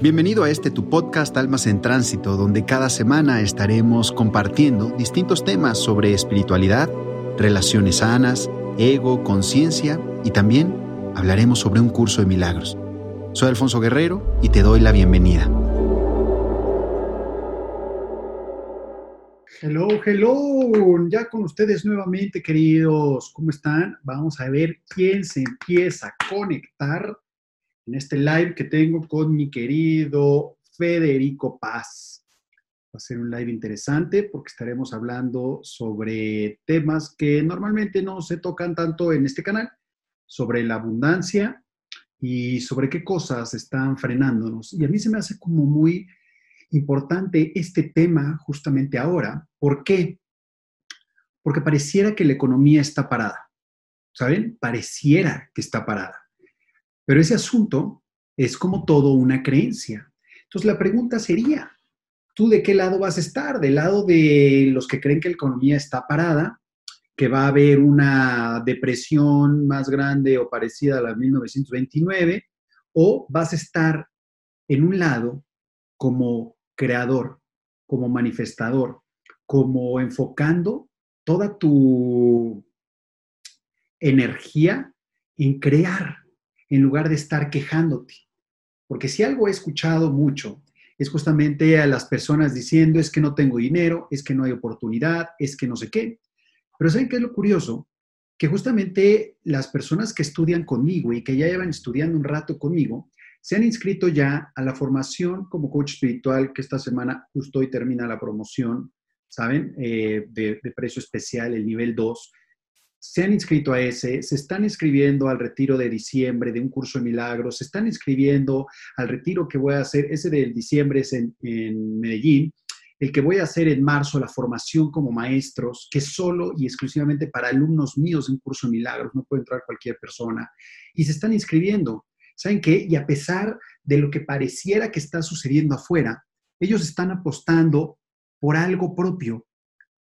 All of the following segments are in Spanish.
Bienvenido a este tu podcast Almas en Tránsito, donde cada semana estaremos compartiendo distintos temas sobre espiritualidad, relaciones sanas, ego, conciencia y también hablaremos sobre un curso de milagros. Soy Alfonso Guerrero y te doy la bienvenida. Hello, hello, ya con ustedes nuevamente, queridos. ¿Cómo están? Vamos a ver quién se empieza a conectar en este live que tengo con mi querido Federico Paz. Va a ser un live interesante porque estaremos hablando sobre temas que normalmente no se tocan tanto en este canal, sobre la abundancia y sobre qué cosas están frenándonos. Y a mí se me hace como muy importante este tema justamente ahora. ¿Por qué? Porque pareciera que la economía está parada. ¿Saben? Pareciera que está parada. Pero ese asunto es como todo una creencia. Entonces la pregunta sería, ¿tú de qué lado vas a estar? ¿Del lado de los que creen que la economía está parada? que va a haber una depresión más grande o parecida a la de 1929, o vas a estar en un lado como creador, como manifestador, como enfocando toda tu energía en crear, en lugar de estar quejándote. Porque si algo he escuchado mucho, es justamente a las personas diciendo es que no tengo dinero, es que no hay oportunidad, es que no sé qué. Pero ¿saben qué es lo curioso? Que justamente las personas que estudian conmigo y que ya llevan estudiando un rato conmigo, se han inscrito ya a la formación como coach espiritual que esta semana justo hoy termina la promoción, ¿saben? Eh, de, de, precio especial, el nivel 2. Se han inscrito a ese, se están inscribiendo al retiro de diciembre de un curso de milagros, se están inscribiendo al retiro que voy a hacer, ese del diciembre es en, en Medellín, el que voy a hacer en marzo, la formación como maestros, que solo y exclusivamente para alumnos míos de un curso de milagros, no puede entrar cualquier persona, y se están inscribiendo. ¿Saben qué? Y a pesar de lo que pareciera que está sucediendo afuera, ellos están apostando por algo propio.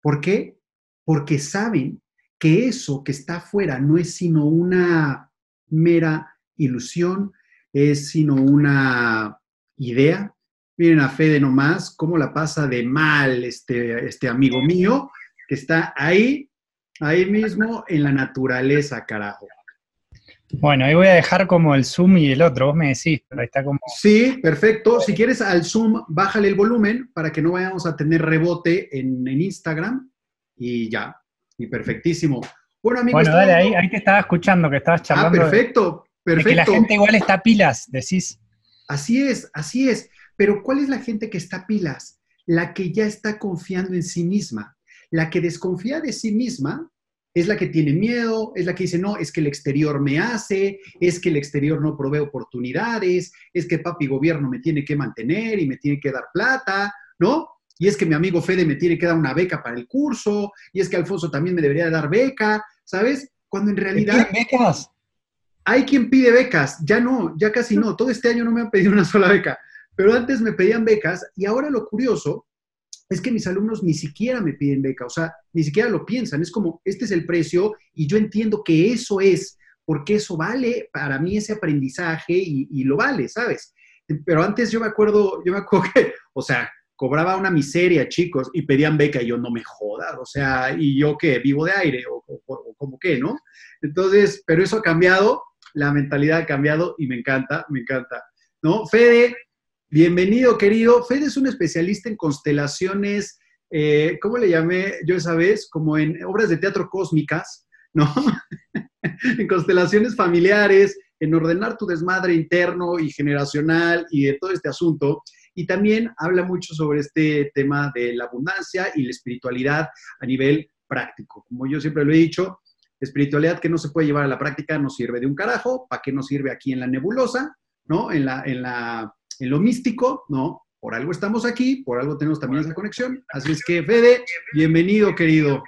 ¿Por qué? Porque saben que eso que está afuera no es sino una mera ilusión, es sino una idea. Miren a Fede nomás, cómo la pasa de mal este, este amigo mío, que está ahí, ahí mismo en la naturaleza, carajo. Bueno, ahí voy a dejar como el Zoom y el otro, vos me decís, pero ahí está como... Sí, perfecto. Si quieres al Zoom, bájale el volumen para que no vayamos a tener rebote en, en Instagram y ya, y perfectísimo. Bueno, amigos... Bueno, dale, ahí, ahí, te estaba escuchando, que estabas ah, charlando. Ah, perfecto, perfecto. que la gente igual está pilas, decís. Así es, así es. Pero ¿cuál es la gente que está pilas? La que ya está confiando en sí misma. La que desconfía de sí misma es la que tiene miedo, es la que dice, no, es que el exterior me hace, es que el exterior no provee oportunidades, es que papi gobierno me tiene que mantener y me tiene que dar plata, ¿no? Y es que mi amigo Fede me tiene que dar una beca para el curso, y es que Alfonso también me debería dar beca, ¿sabes? Cuando en realidad... becas? Hay quien pide becas, ya no, ya casi no, todo este año no me han pedido una sola beca, pero antes me pedían becas y ahora lo curioso es que mis alumnos ni siquiera me piden beca, o sea, ni siquiera lo piensan, es como, este es el precio y yo entiendo que eso es, porque eso vale para mí ese aprendizaje y, lo vale, ¿sabes? Pero antes yo me acuerdo, yo me acuerdo que, o sea, cobraba una miseria, chicos, y pedían beca y yo no me joda, o sea, y yo que vivo de aire, o, como que, ¿no? Entonces, pero eso ha cambiado, la mentalidad ha cambiado y me encanta, me encanta, ¿no? Fede, Bienvenido, querido. Fede es un especialista en constelaciones, eh, ¿cómo le llamé yo esa vez? Como en obras de teatro cósmicas, ¿no? en constelaciones familiares, en ordenar tu desmadre interno y generacional y de todo este asunto. Y también habla mucho sobre este tema de la abundancia y la espiritualidad a nivel práctico. Como yo siempre lo he dicho, espiritualidad que no se puede llevar a la práctica no sirve de un carajo. ¿Para qué nos sirve aquí en la nebulosa? ¿No? En la, en la en lo místico, ¿no? Por algo estamos aquí, por algo tenemos también esa conexión. Así es que, Fede, bienvenido, querido.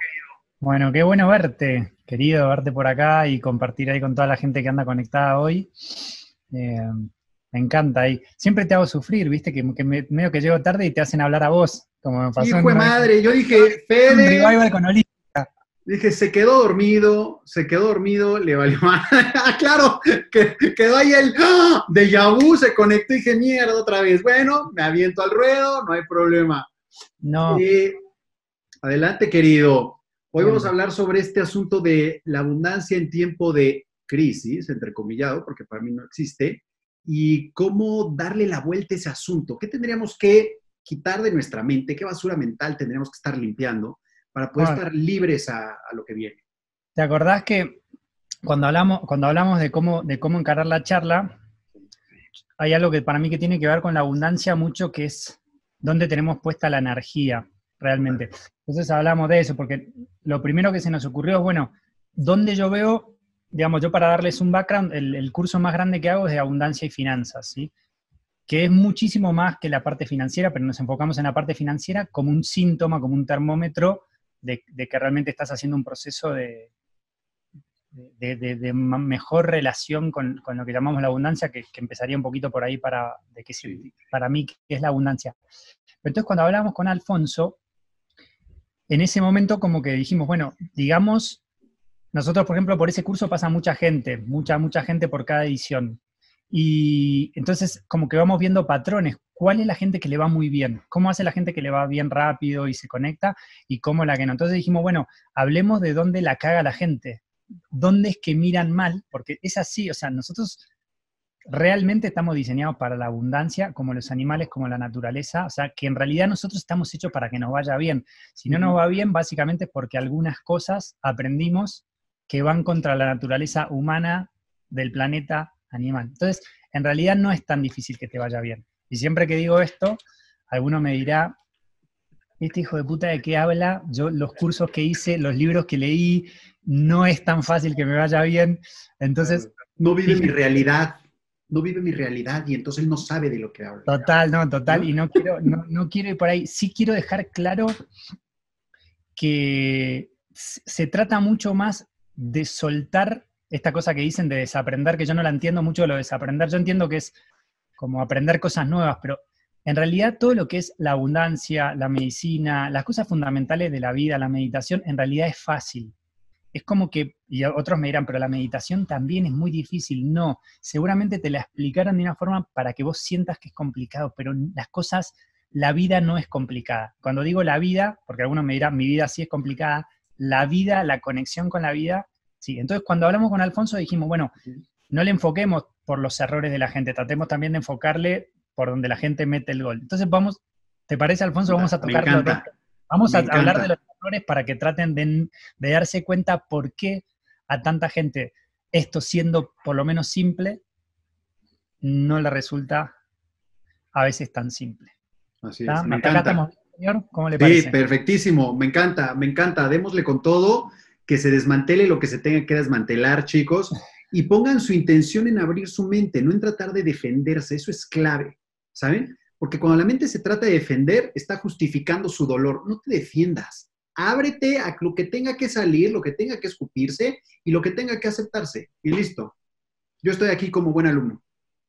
Bueno, qué bueno verte, querido, verte por acá y compartir ahí con toda la gente que anda conectada hoy. Eh, me encanta ahí. Siempre te hago sufrir, viste, que, medio que llego tarde y te hacen hablar a vos, como me pasó. Hijo de madre, yo dije, Fede. Un con Olivia. Dije, se quedó dormido, se quedó dormido, le valió más. claro, que, quedó ahí el ¡ah! de Yahoo, se conectó y dije, mierda, otra vez. Bueno, me aviento al ruedo, no hay problema. No. adelante, querido. Hoy vamos a hablar sobre este asunto de la abundancia en tiempo de crisis, entrecomillado, porque para mí no existe, y cómo darle la vuelta a ese asunto. ¿Qué tendríamos que quitar de nuestra mente? ¿Qué basura mental tendríamos que estar limpiando? para poder estar libres a, lo que viene. ¿Te acordás que cuando hablamos, cuando hablamos de, cómo, de cómo encarar la charla, hay algo que para mí que tiene que ver con la abundancia mucho, que es dónde tenemos puesta la energía realmente. Entonces hablamos de eso, porque lo primero que se nos ocurrió es, bueno, ¿dónde yo veo, digamos, yo para darles un background, el, el curso más grande que hago es de abundancia y finanzas, ¿sí? que es muchísimo más que la parte financiera, pero nos enfocamos en la parte financiera como un síntoma, como un termómetro de, que realmente estás haciendo un proceso de, de, mejor relación con, lo que llamamos la abundancia, que, empezaría un poquito por ahí para, de que, para mí, que es la abundancia. entonces, cuando hablamos con Alfonso, en ese momento como que dijimos, bueno, digamos, nosotros, por ejemplo, por ese curso pasa mucha gente, mucha, mucha gente por cada edición. Y entonces como que vamos viendo patrones. ¿Cuál es la gente que le va muy bien? ¿Cómo hace la gente que le va bien rápido y se conecta? ¿Y cómo la que no? Entonces dijimos, bueno, hablemos de dónde la caga la gente. ¿Dónde es que miran mal? Porque es así, o sea, nosotros realmente estamos diseñados para la abundancia, como los animales, como la naturaleza, o sea, que en realidad nosotros estamos hechos para que nos vaya bien. Si no nos va bien, básicamente es porque algunas cosas aprendimos que van contra la naturaleza humana del planeta animal. Entonces, en realidad no es tan difícil que te vaya bien. Y siempre que digo esto, alguno me dirá, este hijo de puta de qué habla, yo los cursos que hice, los libros que leí, no es tan fácil que me vaya bien. Entonces... No vive mi realidad, no vive mi realidad y entonces él no sabe de lo que habla. Total, no, total, y no quiero, no, no quiero ir por ahí. Sí quiero dejar claro que se trata mucho más de soltar esta cosa que dicen de desaprender, que yo no la entiendo mucho lo de desaprender, yo entiendo que es como aprender cosas nuevas, pero en realidad todo lo que es la abundancia, la medicina, las cosas fundamentales de la vida, la meditación, en realidad es fácil. Es como que, y otros me dirán, pero la meditación también es muy difícil. No, seguramente te la explicaron de una forma para que vos sientas que es complicado, pero las cosas, la vida no es complicada. Cuando digo la vida, porque algunos me dirán, mi vida sí es complicada, la vida, la conexión con la vida Sí, entonces cuando hablamos con Alfonso dijimos, bueno, no le enfoquemos por los errores de la gente, tratemos también de enfocarle por donde la gente mete el gol. Entonces vamos, ¿te parece Alfonso? Vamos a tocar Vamos a hablar de los errores para que traten de, darse cuenta por qué a tanta gente esto siendo por lo menos simple, no le resulta a veces tan simple. Así es, me encanta. Señor? ¿Cómo le parece? Sí, perfectísimo, me encanta, me encanta. Démosle con todo que se desmantele lo que se tenga que desmantelar, chicos, y pongan su intención en abrir su mente, no en tratar de defenderse, eso es clave, ¿saben? Porque cuando la mente se trata de defender, está justificando su dolor, no te defiendas, ábrete a lo que tenga que salir, lo que tenga que escupirse y lo que tenga que aceptarse, y listo. Yo estoy aquí como buen alumno.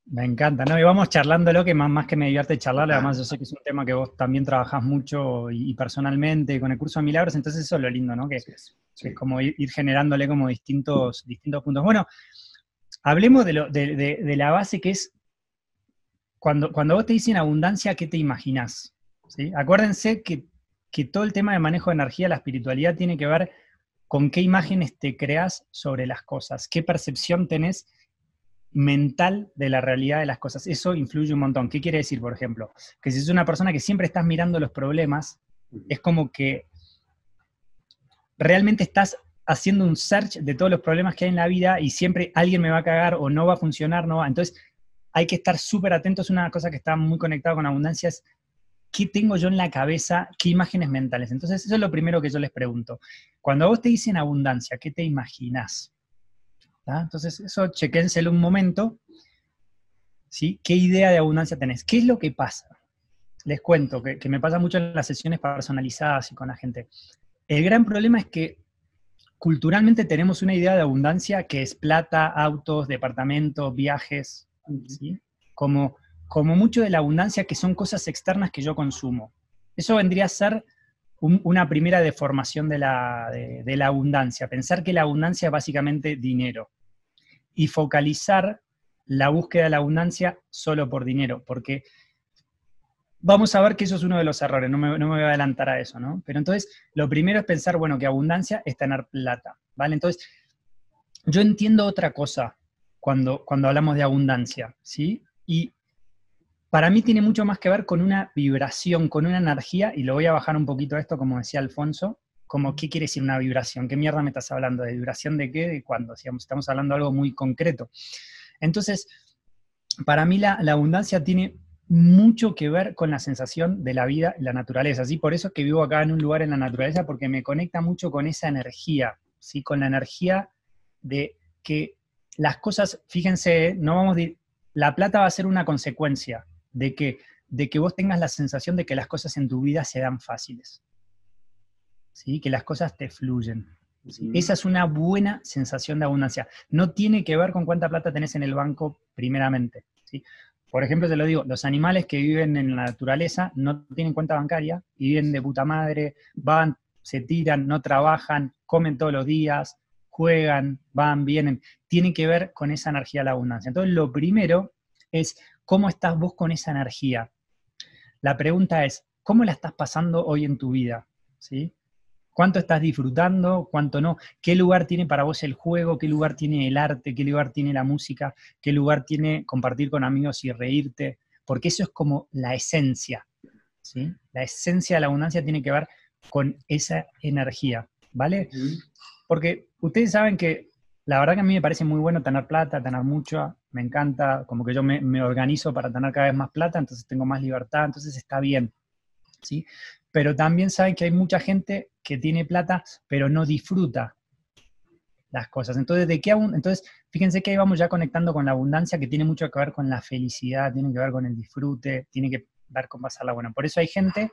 Me encanta, ¿no? Y vamos charlándolo, que más, más que me divierte charlarlo, además yo sé que es un tema que vos también trabajás mucho y, personalmente con el curso de milagros, entonces eso es lo lindo, ¿no? Que, es, como ir, generándole como distintos, distintos puntos. Bueno, hablemos de, lo, de, la base que es, cuando, cuando vos te dicen abundancia, ¿qué te imaginás? ¿Sí? Acuérdense que, que todo el tema de manejo de energía, la espiritualidad, tiene que ver con qué imágenes te creas sobre las cosas, qué percepción tenés mental de la realidad de las cosas. Eso influye un montón. ¿Qué quiere decir, por ejemplo? Que si es una persona que siempre estás mirando los problemas, es como que realmente estás haciendo un search de todos los problemas que hay en la vida y siempre alguien me va a cagar o no va a funcionar, no va. Entonces, hay que estar súper atentos. Una cosa que está muy conectada con abundancia es qué tengo yo en la cabeza, qué imágenes mentales. Entonces, eso es lo primero que yo les pregunto. Cuando a vos te dicen abundancia, ¿qué te imaginas? Entonces, eso chequénselo un momento. ¿sí? ¿Qué idea de abundancia tenés? ¿Qué es lo que pasa? Les cuento, que, me pasa mucho en las sesiones personalizadas y con la gente. El gran problema es que culturalmente tenemos una idea de abundancia que es plata, autos, departamentos, viajes, ¿sí? como, como mucho de la abundancia que son cosas externas que yo consumo. Eso vendría a ser una primera deformación de la, de la abundancia, pensar que la abundancia es básicamente dinero y focalizar la búsqueda de la abundancia solo por dinero, porque vamos a ver que eso es uno de los errores, no me, voy a adelantar a eso, ¿no? Pero entonces, lo primero es pensar, bueno, que abundancia es tener plata, ¿vale? Entonces, yo entiendo otra cosa cuando, cuando hablamos de abundancia, ¿sí? Y para mí tiene mucho más que ver con una vibración, con una energía, y lo voy a bajar un poquito a esto, como decía Alfonso, como qué quiere decir una vibración, qué mierda me estás hablando, de vibración de qué, de cuándo, estamos hablando de algo muy concreto. Entonces, para mí la, abundancia tiene mucho que ver con la sensación de la vida y la naturaleza. ¿sí? Por eso es que vivo acá en un lugar en la naturaleza, porque me conecta mucho con esa energía, ¿sí? con la energía de que las cosas, fíjense, no vamos a la plata va a ser una consecuencia de que, de que vos tengas la sensación de que las cosas en tu vida se dan fáciles, ¿sí? que las cosas te fluyen. Esa es una buena sensación de abundancia. No tiene que ver con cuánta plata tenés en el banco primeramente. ¿sí? Por ejemplo, te lo digo, los animales que viven en la naturaleza no tienen cuenta bancaria y viven de puta madre, van, se tiran, no trabajan, comen todos los días, juegan, van, vienen. Tiene que ver con esa energía de la abundancia. Entonces, lo primero es cómo estás vos con esa energía. La pregunta es, ¿cómo la estás pasando hoy en tu vida? ¿Sí? ¿Cuánto estás disfrutando? ¿Cuánto no? ¿Qué lugar tiene para vos el juego? ¿Qué lugar tiene el arte? ¿Qué lugar tiene la música? ¿Qué lugar tiene compartir con amigos y reírte? Porque eso es como la esencia. ¿sí? La esencia de la abundancia tiene que ver con esa energía, ¿vale? Porque ustedes saben que la verdad que a mí me parece muy bueno tener plata, tener mucha, me encanta, como que yo me, organizo para tener cada vez más plata, entonces tengo más libertad, entonces está bien. ¿sí? pero también saben que hay mucha gente que tiene plata, pero no disfruta las cosas. Entonces, ¿de qué Entonces, fíjense que ahí vamos ya conectando con la abundancia, que tiene mucho que ver con la felicidad, tiene que ver con el disfrute, tiene que ver con pasarla buena. Por eso hay gente,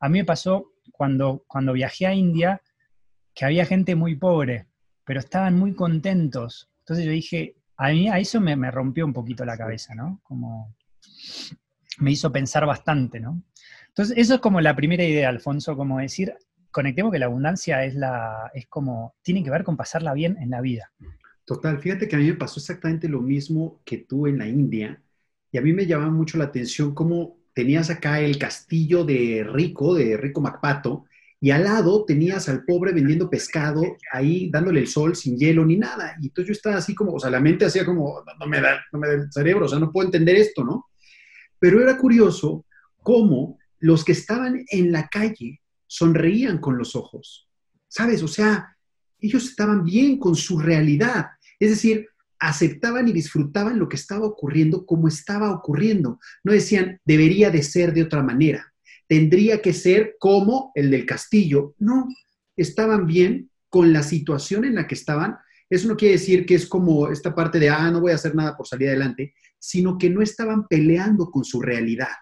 a mí me pasó cuando, cuando viajé a India, que había gente muy pobre, pero estaban muy contentos. Entonces yo dije, a mí a eso me, me rompió un poquito la cabeza, ¿no? Como me hizo pensar bastante, ¿no? Entonces, eso es como la primera idea, Alfonso, como decir, conectemos que la abundancia es la, es como, tiene que ver con pasarla bien en la vida. Total, fíjate que a mí me pasó exactamente lo mismo que tú en la India, y a mí me llamaba mucho la atención cómo tenías acá el castillo de Rico, de Rico Macpato, y al lado tenías al pobre vendiendo pescado, ahí dándole el sol sin hielo ni nada. Y entonces yo estaba así como, o sea, la mente hacía como, no me da, no me da el cerebro, o sea, no puedo entender esto, ¿no? Pero era curioso cómo los que estaban en la calle sonreían con los ojos. ¿Sabes? O sea, ellos estaban bien con su realidad. Es decir, aceptaban y disfrutaban lo que estaba ocurriendo como estaba ocurriendo. No decían, debería de ser de otra manera. Tendría que ser como el del castillo. No, estaban bien con la situación en la que estaban. Eso no quiere decir que es como esta parte de, ah, no voy a hacer nada por salir adelante, sino que no estaban peleando con su realidad.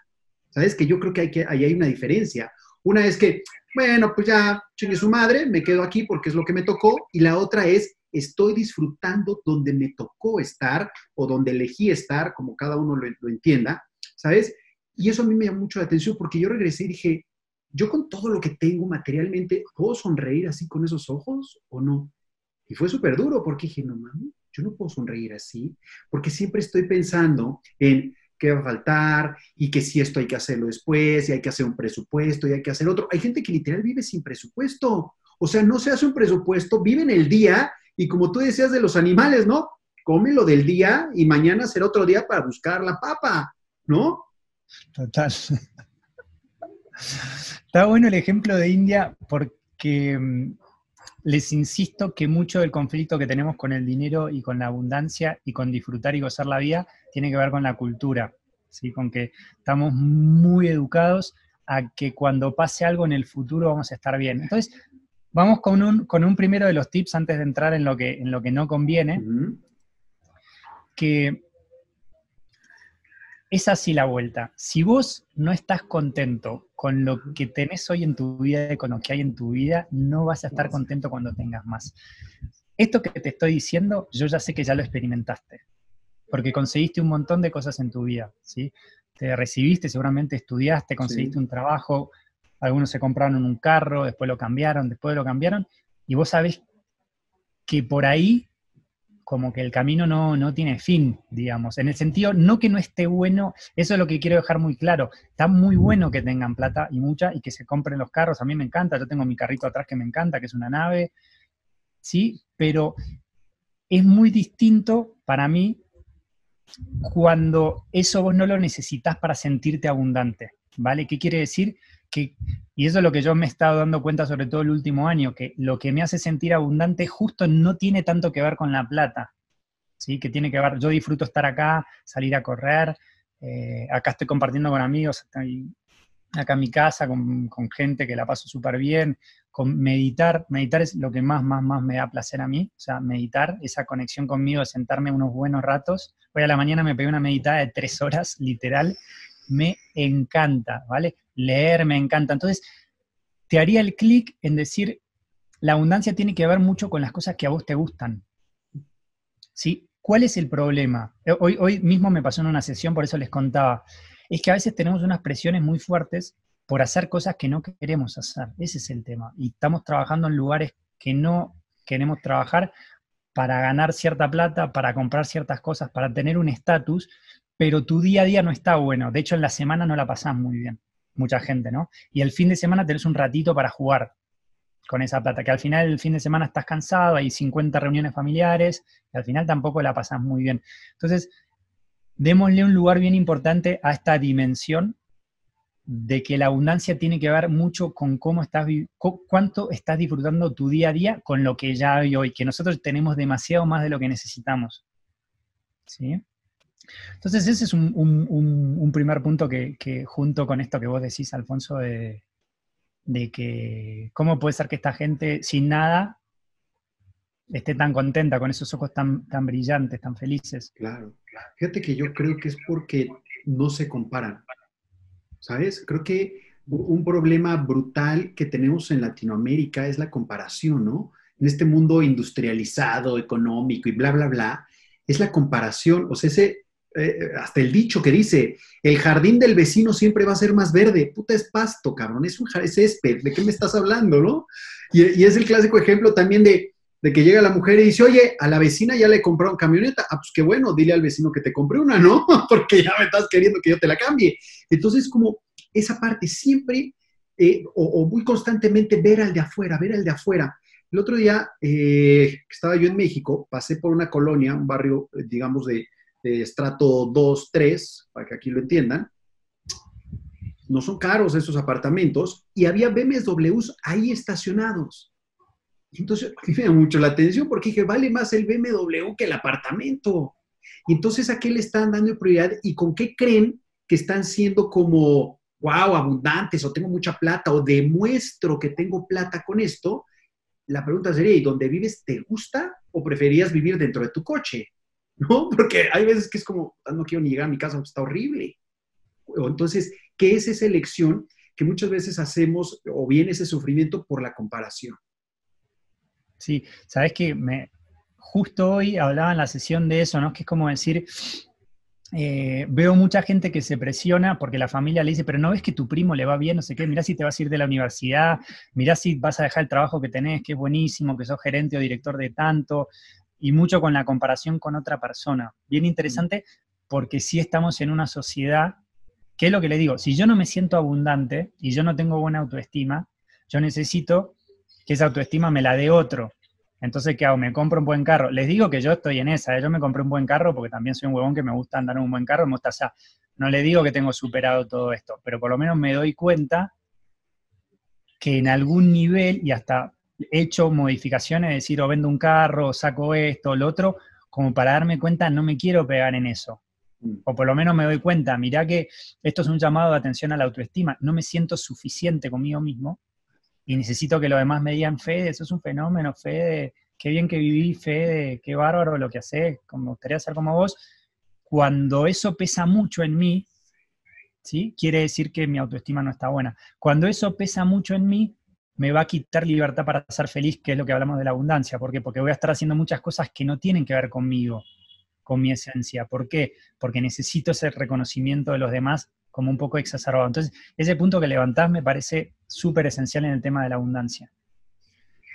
¿Sabes? Que yo creo que, hay que ahí hay una diferencia. Una es que, bueno, pues ya chingue su madre, me quedo aquí porque es lo que me tocó. Y la otra es, estoy disfrutando donde me tocó estar o donde elegí estar, como cada uno lo, lo entienda, ¿sabes? Y eso a mí me llamó mucho la atención porque yo regresé y dije, yo con todo lo que tengo materialmente, ¿puedo sonreír así con esos ojos o no? Y fue súper duro porque dije, no mames, yo no puedo sonreír así, porque siempre estoy pensando en, qué va a faltar y que si esto hay que hacerlo después y hay que hacer un presupuesto y hay que hacer otro. Hay gente que literal vive sin presupuesto. O sea, no se hace un presupuesto, vive en el día y como tú decías de los animales, ¿no? Come lo del día y mañana será otro día para buscar la papa, ¿no? Total. Está bueno el ejemplo de India porque mm, les insisto que mucho del conflicto que tenemos con el dinero y con la abundancia y con disfrutar y gozar la vida tiene que ver con la cultura, ¿sí? con que estamos muy educados a que cuando pase algo en el futuro vamos a estar bien. Entonces, vamos con un, con un primero de los tips antes de entrar en lo que, en lo que no conviene, que es así la vuelta. Si vos no estás contento con lo que tenés hoy en tu vida y con lo que hay en tu vida, no vas a estar contento cuando tengas más. Esto que te estoy diciendo, yo ya sé que ya lo experimentaste, porque conseguiste un montón de cosas en tu vida, ¿sí? Te recibiste, seguramente estudiaste, conseguiste un trabajo, algunos se compraron un carro, después lo cambiaron, después lo cambiaron, y vos sabés que por ahí como que el camino no, no, tiene fin, digamos, en el sentido, no que no esté bueno, eso es lo que quiero dejar muy claro, está muy bueno que tengan plata y mucha y que se compren los carros, a mí me encanta, yo tengo mi carrito atrás que me encanta, que es una nave, ¿sí? Pero es muy distinto para mí cuando eso vos no lo necesitas para sentirte abundante, ¿vale? ¿Qué quiere decir? Y eso es lo que yo me he estado dando cuenta sobre todo el último año, que lo que me hace sentir abundante justo no tiene tanto que ver con la plata, ¿sí? Que tiene que ver, yo disfruto estar acá, salir a correr, eh, acá estoy compartiendo con amigos, acá en mi casa con, con gente que la paso súper bien, con meditar, meditar es lo que más, más, más me da placer a mí, o sea, meditar, esa conexión conmigo, sentarme unos buenos ratos. Hoy a la mañana me pegué una meditada de tres horas, literal, me encanta, ¿vale? Leer me encanta. Entonces, te haría el clic en decir, la abundancia tiene que ver mucho con las cosas que a vos te gustan. ¿Sí? ¿Cuál es el problema? Eh, hoy, hoy mismo me pasó en una sesión, por eso les contaba. Es que a veces tenemos unas presiones muy fuertes por hacer cosas que no queremos hacer. Ese es el tema. Y estamos trabajando en lugares que no queremos trabajar para ganar cierta plata, para comprar ciertas cosas, para tener un estatus, pero tu día a día no está bueno. De hecho, en la semana no la pasás muy bien, mucha gente, ¿no? Y el fin de semana tenés un ratito para jugar con esa plata, que al final el fin de semana estás cansado, hay 50 reuniones familiares, y al final tampoco la pasás muy bien. Entonces, démosle un lugar bien importante a esta dimensión de que la abundancia tiene que ver mucho con cómo estás, cuánto estás disfrutando tu día a día con lo que ya hay hoy, que nosotros tenemos demasiado más de lo que necesitamos. ¿Sí? Entonces ese es un, primer punto que, junto con esto que vos decís, Alfonso, de, que cómo puede ser que esta gente sin nada esté tan contenta, con esos ojos tan, tan brillantes, tan felices. Claro, fíjate que yo creo que es porque no se comparan. ¿sabes? Creo que un problema brutal que tenemos en Latinoamérica es la comparación, ¿no? En este mundo industrializado, económico y bla, bla, bla, es la comparación, o sea, ese, eh, hasta el dicho que dice, el jardín del vecino siempre va a ser más verde, puta es pasto, cabrón, es un es césped, ¿de qué me estás hablando, no? Y, es el clásico ejemplo también de, de que llega la mujer y dice, oye, a la vecina ya le compraron camioneta. Ah, pues qué bueno, dile al vecino que te compre una, ¿no? Porque ya me estás queriendo que yo te la cambie. Entonces, como esa parte siempre eh, o, muy constantemente ver al de afuera, ver al de afuera. El otro día eh, estaba yo en México, pasé por una colonia, un barrio, digamos, de, de estrato 2, 3, para que aquí lo entiendan. No son caros esos apartamentos y había BMWs ahí estacionados. Entonces, me da mucho la atención porque dije, vale más el BMW que el apartamento. Y entonces, ¿a qué le están dando prioridad y con qué creen que están siendo como wow, abundantes o tengo mucha plata o demuestro que tengo plata con esto, la pregunta sería, ¿y dónde vives te gusta o preferías vivir dentro de tu coche? ¿No? Porque hay veces que es como, ah, no quiero ni llegar a mi casa, está horrible. Entonces, ¿qué es esa elección que muchas veces hacemos o viene ese sufrimiento por la comparación? Sí, sabes que me, justo hoy hablaba en la sesión de eso, ¿no? Que es como decir, eh, veo mucha gente que se presiona porque la familia le dice, pero no ves que tu primo le va bien, no sé qué, mirá si te vas a ir de la universidad, mirá si vas a dejar el trabajo que tenés, que es buenísimo, que sos gerente o director de tanto, y mucho con la comparación con otra persona. Bien interesante porque sí estamos en una sociedad, que es lo que le digo, si yo no me siento abundante y yo no tengo buena autoestima, yo necesito que esa autoestima me la dé otro. Entonces, ¿qué hago? Me compro un buen carro. Les digo que yo estoy en esa, ¿eh? yo me compré un buen carro porque también soy un huevón que me gusta andar en un buen carro, me gusta, o sea, no le digo que tengo superado todo esto, pero por lo menos me doy cuenta que en algún nivel, y hasta hecho modificaciones, es decir, o vendo un carro, o saco esto, o lo otro, como para darme cuenta, no me quiero pegar en eso. Mm. O por lo menos me doy cuenta, mirá que esto es un llamado de atención a la autoestima, no me siento suficiente conmigo mismo, y necesito que los demás me digan, fe, eso es un fenómeno, fe, de, qué bien que viví, fe, de, qué bárbaro lo que haces, como me gustaría ser como vos. Cuando eso pesa mucho en mí, ¿sí? Quiere decir que mi autoestima no está buena. Cuando eso pesa mucho en mí, me va a quitar libertad para ser feliz, que es lo que hablamos de la abundancia. ¿Por qué? Porque voy a estar haciendo muchas cosas que no tienen que ver conmigo, con mi esencia. ¿Por qué? Porque necesito ese reconocimiento de los demás como un poco exacerbado. Entonces, ese punto que levantás me parece súper esencial en el tema de la abundancia.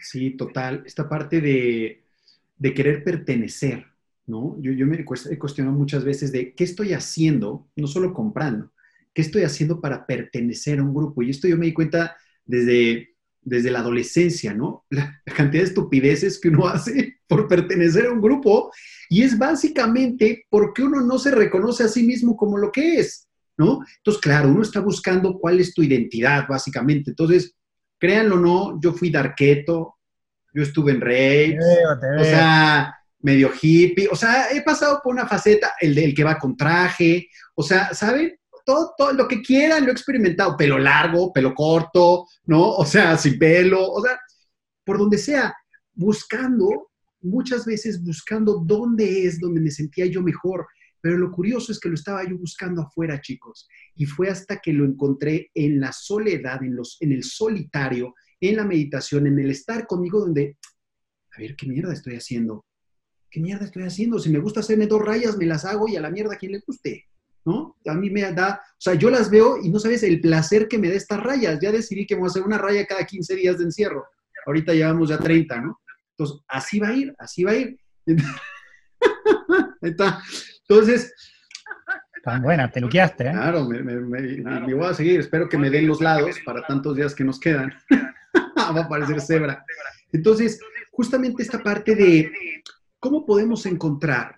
Sí, total. Esta parte de, querer pertenecer, ¿no? Yo, yo me he cuestionado muchas veces de qué estoy haciendo, no solo comprando, qué estoy haciendo para pertenecer a un grupo. Y esto yo me di cuenta desde, desde la adolescencia, ¿no? La, la cantidad de estupideces que uno hace por pertenecer a un grupo y es básicamente porque uno no se reconoce a sí mismo como lo que es. ¿no? Entonces, claro, uno está buscando cuál es tu identidad, básicamente. Entonces, créanlo o no, yo fui darqueto, yo estuve en rey, o sea, medio hippie, o sea, he pasado por una faceta, el del que va con traje, o sea, ¿saben? Todo, lo que quieran lo he experimentado, pelo largo, pelo corto, ¿no? O sea, sin pelo, o sea, por donde sea, buscando, muchas veces buscando dónde es donde me sentía yo mejor, pero lo curioso es que lo estaba yo buscando afuera, chicos. Y fue hasta que lo encontré en la soledad, en, los, en el solitario, en la meditación, en el estar conmigo, donde, a ver, ¿qué mierda estoy haciendo? ¿Qué mierda estoy haciendo? Si me gusta hacerme dos rayas, me las hago y a la mierda quien le guste. ¿No? A mí me da, o sea, yo las veo y no sabes el placer que me da estas rayas. Ya decidí que voy a hacer una raya cada 15 días de encierro. Ahorita llevamos ya 30, ¿no? Entonces, así va a ir, así va a ir. Ahí está. Entonces... Tan buena, te luqueaste, ¿eh? Claro, me, voy a seguir. Espero que me den los lados para tantos días que nos quedan. Va a parecer cebra. Entonces, justamente esta parte de cómo podemos encontrar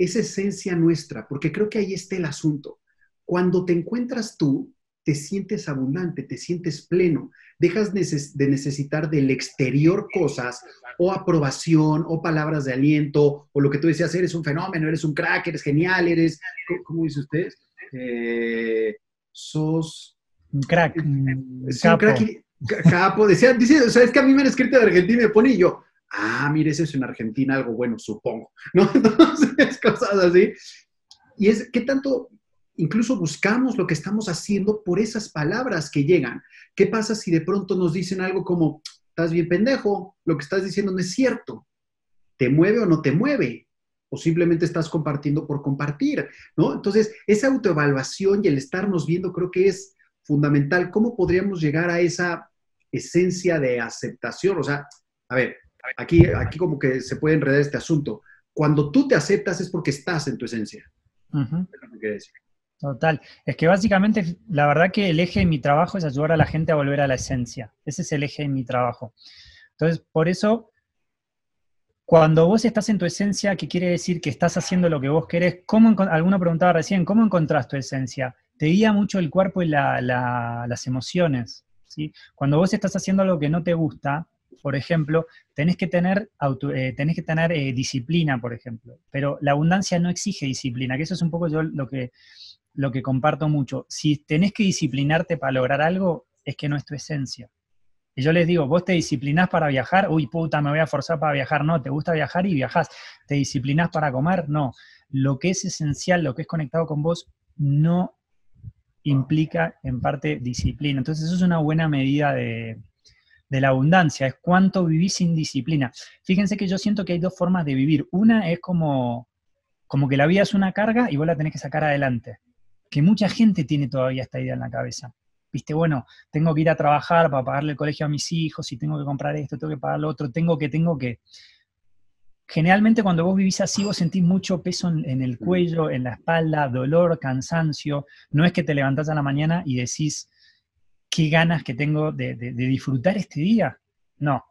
esa esencia nuestra, porque creo que ahí está el asunto. Cuando te encuentras tú, te sientes abundante, te sientes pleno, dejas de necesitar del exterior cosas o aprobación o palabras de aliento o lo que tú decías, eres un fenómeno, eres un crack, eres genial, eres, ¿cómo, dice usted? Eh, sos... Un crack. Es un crack capo. Decía, dice, o sea, es que a mí me han escrito de Argentina y me pone y yo, ah, mire, eso es en Argentina algo bueno, supongo, ¿no? Entonces, cosas así. Y es, ¿qué tanto incluso buscamos lo que estamos haciendo por esas palabras que llegan. ¿Qué pasa si de pronto nos dicen algo como, estás bien pendejo, lo que estás diciendo no es cierto? ¿Te mueve o no te mueve? O simplemente estás compartiendo por compartir, ¿no? Entonces, esa autoevaluación y el estarnos viendo creo que es fundamental. ¿Cómo podríamos llegar a esa esencia de aceptación? O sea, a ver, aquí, aquí como que se puede enredar este asunto. Cuando tú te aceptas es porque estás en tu esencia. decir. Total. Es que básicamente, la verdad que el eje de mi trabajo es ayudar a la gente a volver a la esencia. Ese es el eje de mi trabajo. Entonces, por eso, cuando vos estás en tu esencia, ¿qué quiere decir que estás haciendo lo que vos querés? ¿Cómo, alguno preguntaba recién, ¿cómo encontrás tu esencia? Te guía mucho el cuerpo y las emociones. ¿sí? Cuando vos estás haciendo algo que no te gusta, por ejemplo, tenés que tener, eh, tenés que tener eh, disciplina, por ejemplo. Pero la abundancia no exige disciplina, que eso es un poco yo lo que lo que comparto mucho. Si tenés que disciplinarte para lograr algo, es que no es tu esencia. Y yo les digo, vos te disciplinás para viajar, uy, puta, me voy a forzar para viajar. No, te gusta viajar y viajás. ¿Te disciplinás para comer? No. Lo que es esencial, lo que es conectado con vos, no implica en parte disciplina. Entonces, eso es una buena medida de, de la abundancia, es cuánto vivís sin disciplina. Fíjense que yo siento que hay dos formas de vivir. Una es como, como que la vida es una carga y vos la tenés que sacar adelante que mucha gente tiene todavía esta idea en la cabeza. Viste, bueno, tengo que ir a trabajar para pagarle el colegio a mis hijos, y tengo que comprar esto, tengo que pagar lo otro, tengo que, tengo que. Generalmente cuando vos vivís así, vos sentís mucho peso en, el cuello, en la espalda, dolor, cansancio. No es que te levantás a la mañana y decís, qué ganas que tengo de, de disfrutar este día. No.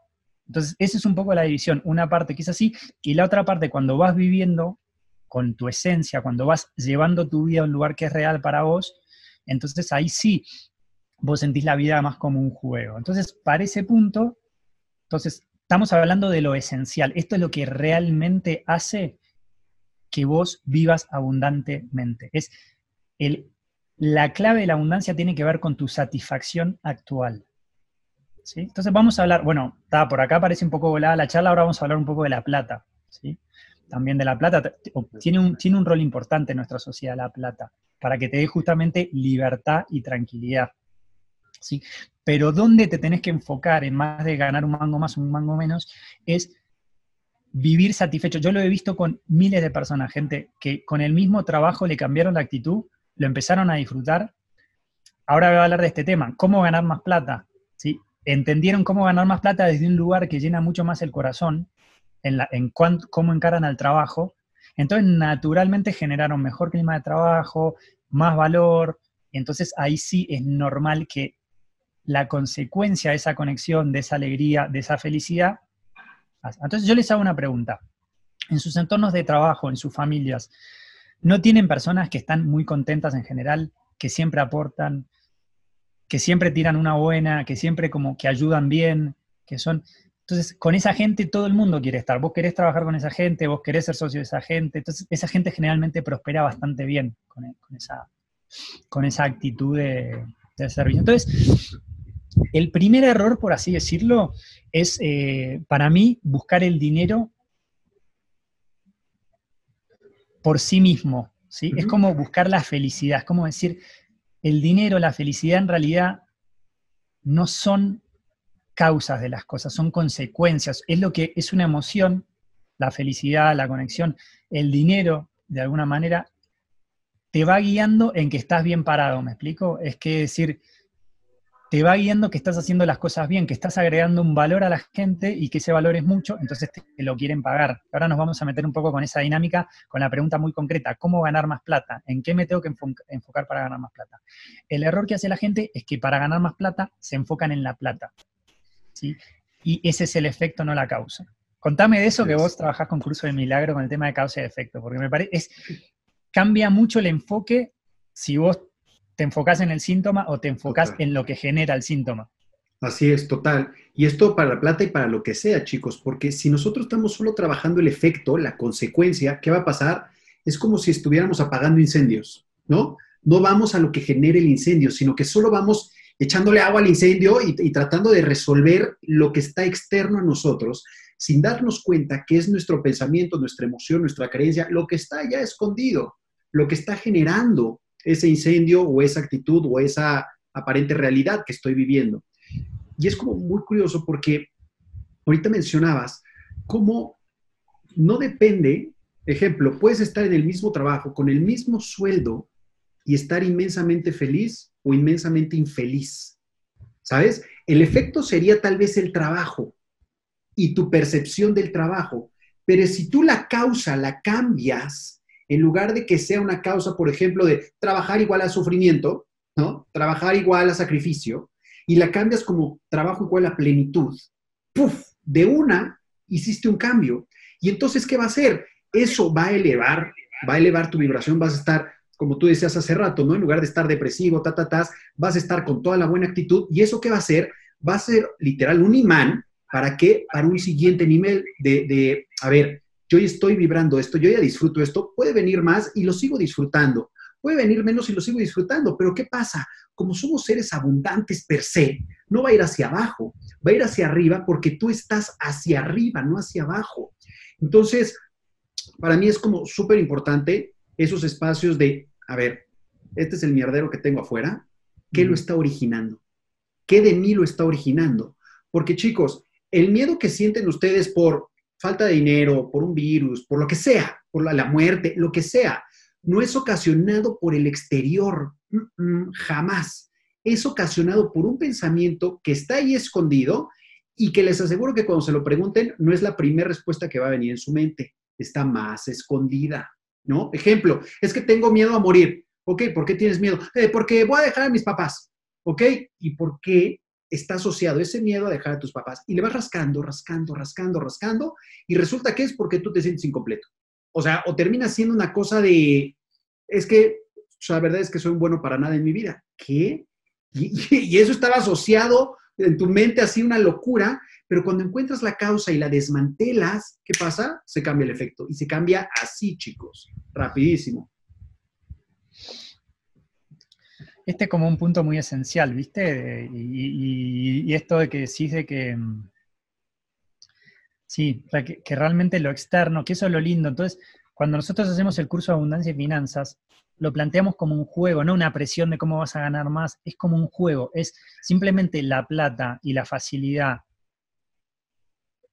Entonces, esa es un poco la división. Una parte que es así, y la otra parte, cuando vas viviendo con tu esencia, cuando vas llevando tu vida a un lugar que es real para vos, entonces ahí sí vos sentís la vida más como un juego. Entonces, para ese punto, entonces estamos hablando de lo esencial. Esto es lo que realmente hace que vos vivas abundantemente. Es el, la clave de la abundancia tiene que ver con tu satisfacción actual. ¿sí? Entonces vamos a hablar, bueno, está, por acá parece un poco volada la charla, ahora vamos a hablar un poco de la plata. ¿sí? también de la plata, tiene un, tiene un rol importante en nuestra sociedad la plata, para que te dé justamente libertad y tranquilidad. ¿sí? Pero donde te tenés que enfocar en más de ganar un mango más, un mango menos, es vivir satisfecho. Yo lo he visto con miles de personas, gente que con el mismo trabajo le cambiaron la actitud, lo empezaron a disfrutar ahora voy a hablar de este tema, cómo ganar más plata. ¿sí? Entendieron cómo ganar más plata desde un lugar que llena mucho más el corazón, en, cómo encaran al trabajo. Entonces, naturalmente generaron mejor clima de trabajo, más valor. Entonces, ahí sí es normal que la consecuencia de esa conexión, de esa alegría, de esa felicidad. Entonces, yo les hago una pregunta. En sus entornos de trabajo, en sus familias, ¿no tienen personas que están muy contentas en general, que siempre aportan, que siempre tiran una buena, que siempre como que ayudan bien, que son... Entonces, con esa gente todo el mundo quiere estar. Vos querés trabajar con esa gente, vos querés ser socio de esa gente. Entonces, esa gente generalmente prospera bastante bien con, esa, con esa actitud de, servicio. Entonces, el primer error, por así decirlo, es eh, para mí buscar el dinero por sí mismo. ¿sí? Es como buscar la felicidad, es como decir, el dinero, la felicidad en realidad no son causas de las cosas, son consecuencias. Es lo que es una emoción, la felicidad, la conexión, el dinero, de alguna manera, te va guiando en que estás bien parado, ¿me explico? Es que decir, te va guiando que estás haciendo las cosas bien, que estás agregando un valor a la gente y que ese valor es mucho, entonces te lo quieren pagar. Ahora nos vamos a meter un poco con esa dinámica, con la pregunta muy concreta, ¿cómo ganar más plata? ¿En qué me tengo que enfocar para ganar más plata? El error que hace la gente es que para ganar más plata se enfocan en la plata. ¿sí? Y ese es el efecto, no la causa. Contame de eso que vos trabajás con Curso de Milagro con el tema de causa y efecto, porque me parece, es, cambia mucho el enfoque si vos ¿Te enfocas en el síntoma o te enfocas en lo que genera el síntoma? Así es, total. Y esto para la plata y para lo que sea, chicos, porque si nosotros estamos solo trabajando el efecto, la consecuencia, ¿qué va a pasar? Es como si estuviéramos apagando incendios, ¿no? No vamos a lo que genere el incendio, sino que solo vamos echándole agua al incendio y, y tratando de resolver lo que está externo a nosotros, sin darnos cuenta que es nuestro pensamiento, nuestra emoción, nuestra creencia, lo que está ya escondido, lo que está generando ese incendio o esa actitud o esa aparente realidad que estoy viviendo. Y es como muy curioso porque ahorita mencionabas cómo no depende, ejemplo, puedes estar en el mismo trabajo, con el mismo sueldo y estar inmensamente feliz o inmensamente infeliz. ¿Sabes? El efecto sería tal vez el trabajo y tu percepción del trabajo, pero si tú la causa la cambias, en lugar de que sea una causa, por ejemplo, de trabajar igual a sufrimiento, ¿no? Trabajar igual a sacrificio, y la cambias como trabajo igual a plenitud. ¡Puf! De una hiciste un cambio. Y entonces, ¿qué va a hacer? Eso va a elevar, va a elevar tu vibración, vas a estar, como tú decías hace rato, ¿no? En lugar de estar depresivo, ta, ta, ta, vas a estar con toda la buena actitud. ¿Y eso qué va a hacer? Va a ser literal un imán para que, para un siguiente nivel de, de a ver, yo ya estoy vibrando esto, yo ya disfruto esto, puede venir más y lo sigo disfrutando, puede venir menos y lo sigo disfrutando, pero ¿qué pasa? Como somos seres abundantes per se, no va a ir hacia abajo, va a ir hacia arriba porque tú estás hacia arriba, no hacia abajo. Entonces, para mí es como súper importante esos espacios de, a ver, este es el mierdero que tengo afuera, ¿qué lo está originando? ¿Qué de mí lo está originando? Porque chicos, el miedo que sienten ustedes por falta de dinero, por un virus, por lo que sea, por la, muerte, lo que sea, no es ocasionado por el exterior, jamás. Es ocasionado por un pensamiento que está ahí escondido y que les aseguro que cuando se lo pregunten, no es la primera respuesta que va a venir en su mente, está más escondida, ¿no? Ejemplo, es que tengo miedo a morir. Ok, ¿por qué tienes miedo? Eh, porque voy a dejar a mis papás. ¿Ok? ¿Y por qué está asociado ese miedo a dejar a tus papás y le vas rascando, rascando, rascando, rascando y resulta que es porque tú te sientes incompleto. O sea, o termina siendo una cosa de, es que la verdad es que soy un bueno para nada en mi vida. ¿Qué? Y, eso estaba asociado en tu mente así una locura, pero cuando encuentras la causa y la desmantelas, ¿qué pasa? Se cambia el efecto y se cambia así, chicos, rapidísimo. Este es como un punto muy esencial, ¿viste? Y, esto de que decís de que, mm, sí, que, realmente lo externo, que eso es lo lindo. Entonces, cuando nosotros hacemos el curso de abundancia y finanzas, lo planteamos como un juego, no una presión de cómo vas a ganar más, es como un juego, es simplemente la plata y la facilidad,